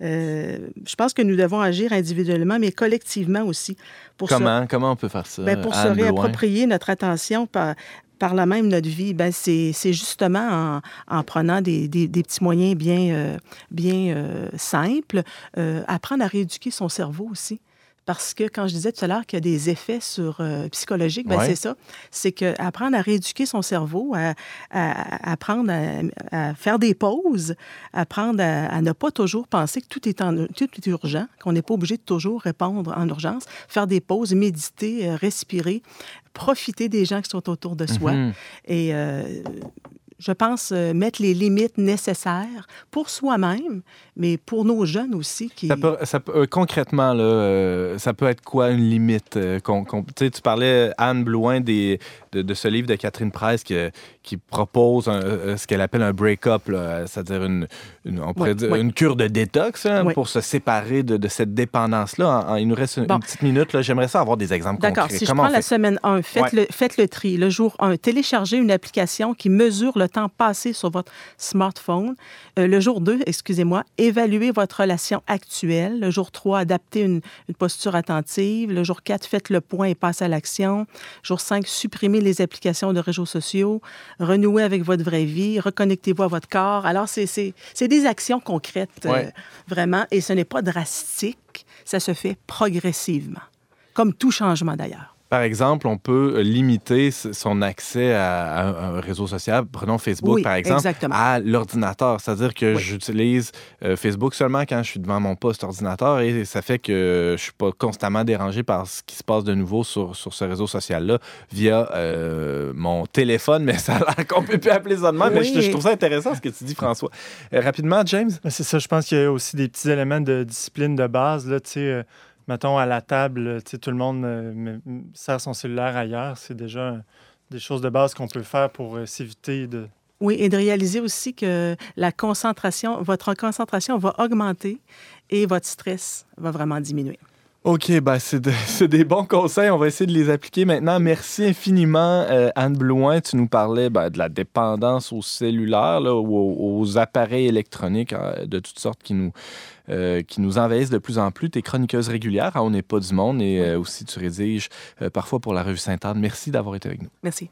Euh, je pense que nous devons agir individuellement, mais collectivement aussi. Pour se- Comment, comment on peut faire ça? ben, pour se Blouin? réapproprier notre attention par, par là même notre vie, ben, c'est justement en, en prenant des, des- des petits moyens bien, euh, bien euh, simples, euh, apprendre à rééduquer son cerveau aussi. Parce que quand je disais tout à l'heure qu'il y a des effets sur euh, psychologiques, ben Ouais. c'est ça. C'est que apprendre à rééduquer son cerveau, à, à- à apprendre à, à faire des pauses, apprendre à, à ne pas toujours penser que tout est, en, tout est urgent, qu'on n'est pas obligé de toujours répondre en urgence, faire des pauses, méditer, euh, respirer, profiter des gens qui sont autour de soi. Mhm. Et euh, je pense euh, mettre les limites nécessaires pour soi-même, mais pour nos jeunes aussi. Qui... Euh, concrètement, euh, ça peut être quoi une limite? tu parlais, Anne Blouin, des, de, de ce livre de Catherine Price qui, qui propose un- euh, ce qu'elle appelle un break-up, c'est-à-dire une, une- on pourrait Ouais, dire ouais. une cure de détox hein, pour se séparer de, de cette dépendance-là. En- en- il nous reste une, Bon. une petite minute. J'aimerais ça avoir des exemples D'accord. concrets. Si je prends la semaine 1, faites, le, faites le tri. Le jour 1, téléchargez une application qui mesure le temps passé sur votre smartphone. Euh, le jour 2, excusez-moi, évaluez votre relation actuelle. Le jour 3, adaptez une, une posture attentive. Le jour 4, faites le point et passez à l'action. Jour 5, supprimez les applications de réseaux sociaux. Renouez avec votre vraie vie. Reconnectez-vous à votre corps. Alors, c'est- des actions concrètes, euh, vraiment, et ce n'est pas drastique. Ça se fait progressivement comme tout changement d'ailleurs. Par exemple, on peut limiter son accès à, à un réseau social, prenons Facebook Oui, par exemple, exactement. à l'ordinateur. C'est-à-dire que Oui. j'utilise euh, Facebook seulement quand je suis devant mon poste ordinateur et ça fait que je suis pas constamment dérangé par ce qui se passe de nouveau sur, sur ce réseau social-là via euh, mon téléphone, mais ça a l'air qu'on peut plus appeler ça de même. Mais je, trouve ça intéressant ce que tu dis, François. Euh, rapidement, James? Ben, C'est ça, je pense qu'il y a aussi des petits éléments de discipline de base. Là, tu sais, euh, mettons, à la table, tout le monde euh, sert son cellulaire ailleurs. C'est déjà des choses de base qu'on peut faire pour euh, s'éviter de... Oui, et de réaliser aussi que la concentration, votre concentration va augmenter et votre stress va vraiment diminuer. OK, ben c'est de- c'est des bons conseils. On va essayer de les appliquer maintenant. Merci infiniment, euh, Anne Blouin. Tu nous parlais ben, de la dépendance aux cellulaires là, ou aux, aux appareils électroniques euh, de toutes sortes qui nous, euh, qui nous envahissent de plus en plus. Tu es chroniqueuse régulière à On n'est pas du monde et euh, aussi tu rédiges parfois pour la revue Sainte-Anne. Merci d'avoir été avec nous. Merci.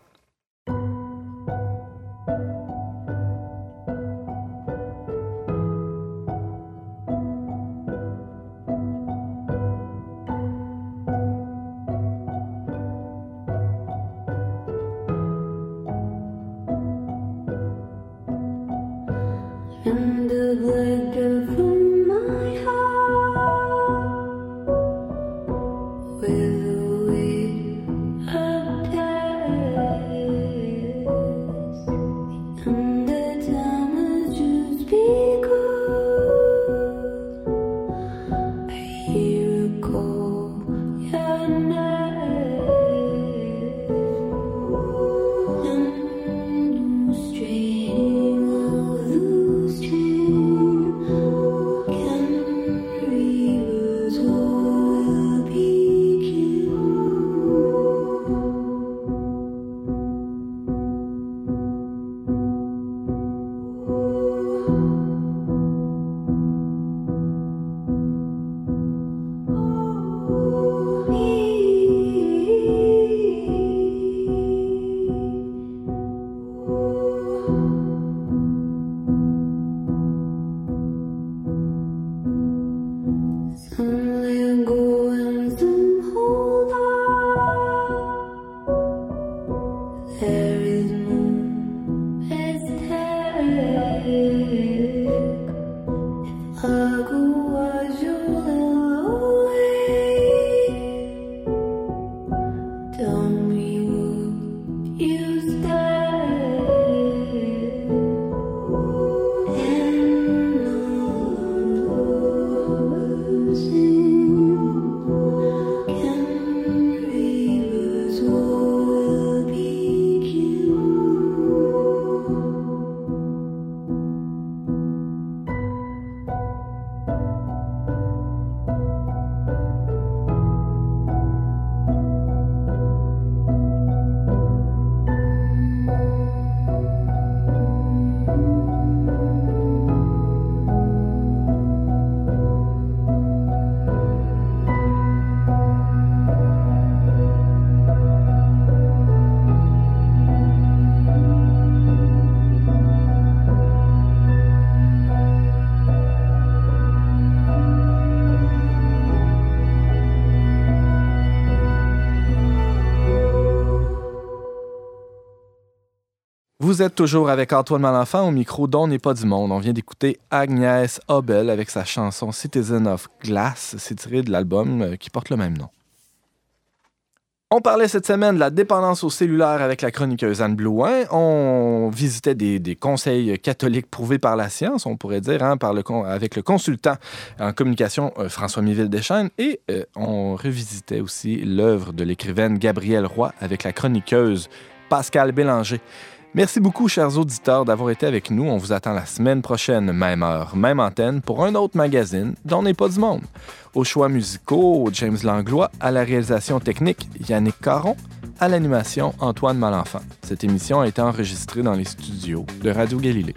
Vous êtes toujours avec Antoine Malenfant au micro d'On n'est pas du monde. On vient d'écouter Agnès Obel avec sa chanson Citizen of Glass. C'est tiré de l'album euh, qui porte le même nom. On parlait cette semaine de la dépendance au cellulaire avec la chroniqueuse Anne Blouin. On visitait des, conseils catholiques prouvés par la science, on pourrait dire, hein, avec le consultant en communication euh, François Miville-Deschaines. Et euh, on revisitait aussi l'œuvre de l'écrivaine Gabrielle Roy avec la chroniqueuse Pascal Bélanger. Merci beaucoup, chers auditeurs, d'avoir été avec nous. On vous attend la semaine prochaine, même heure, même antenne, pour un autre magazine dont n'est pas du monde. Aux choix musicaux, James Langlois, à la réalisation technique, Yannick Caron, à l'animation, Antoine Malenfant. Cette émission a été enregistrée dans les studios de Radio Galilée.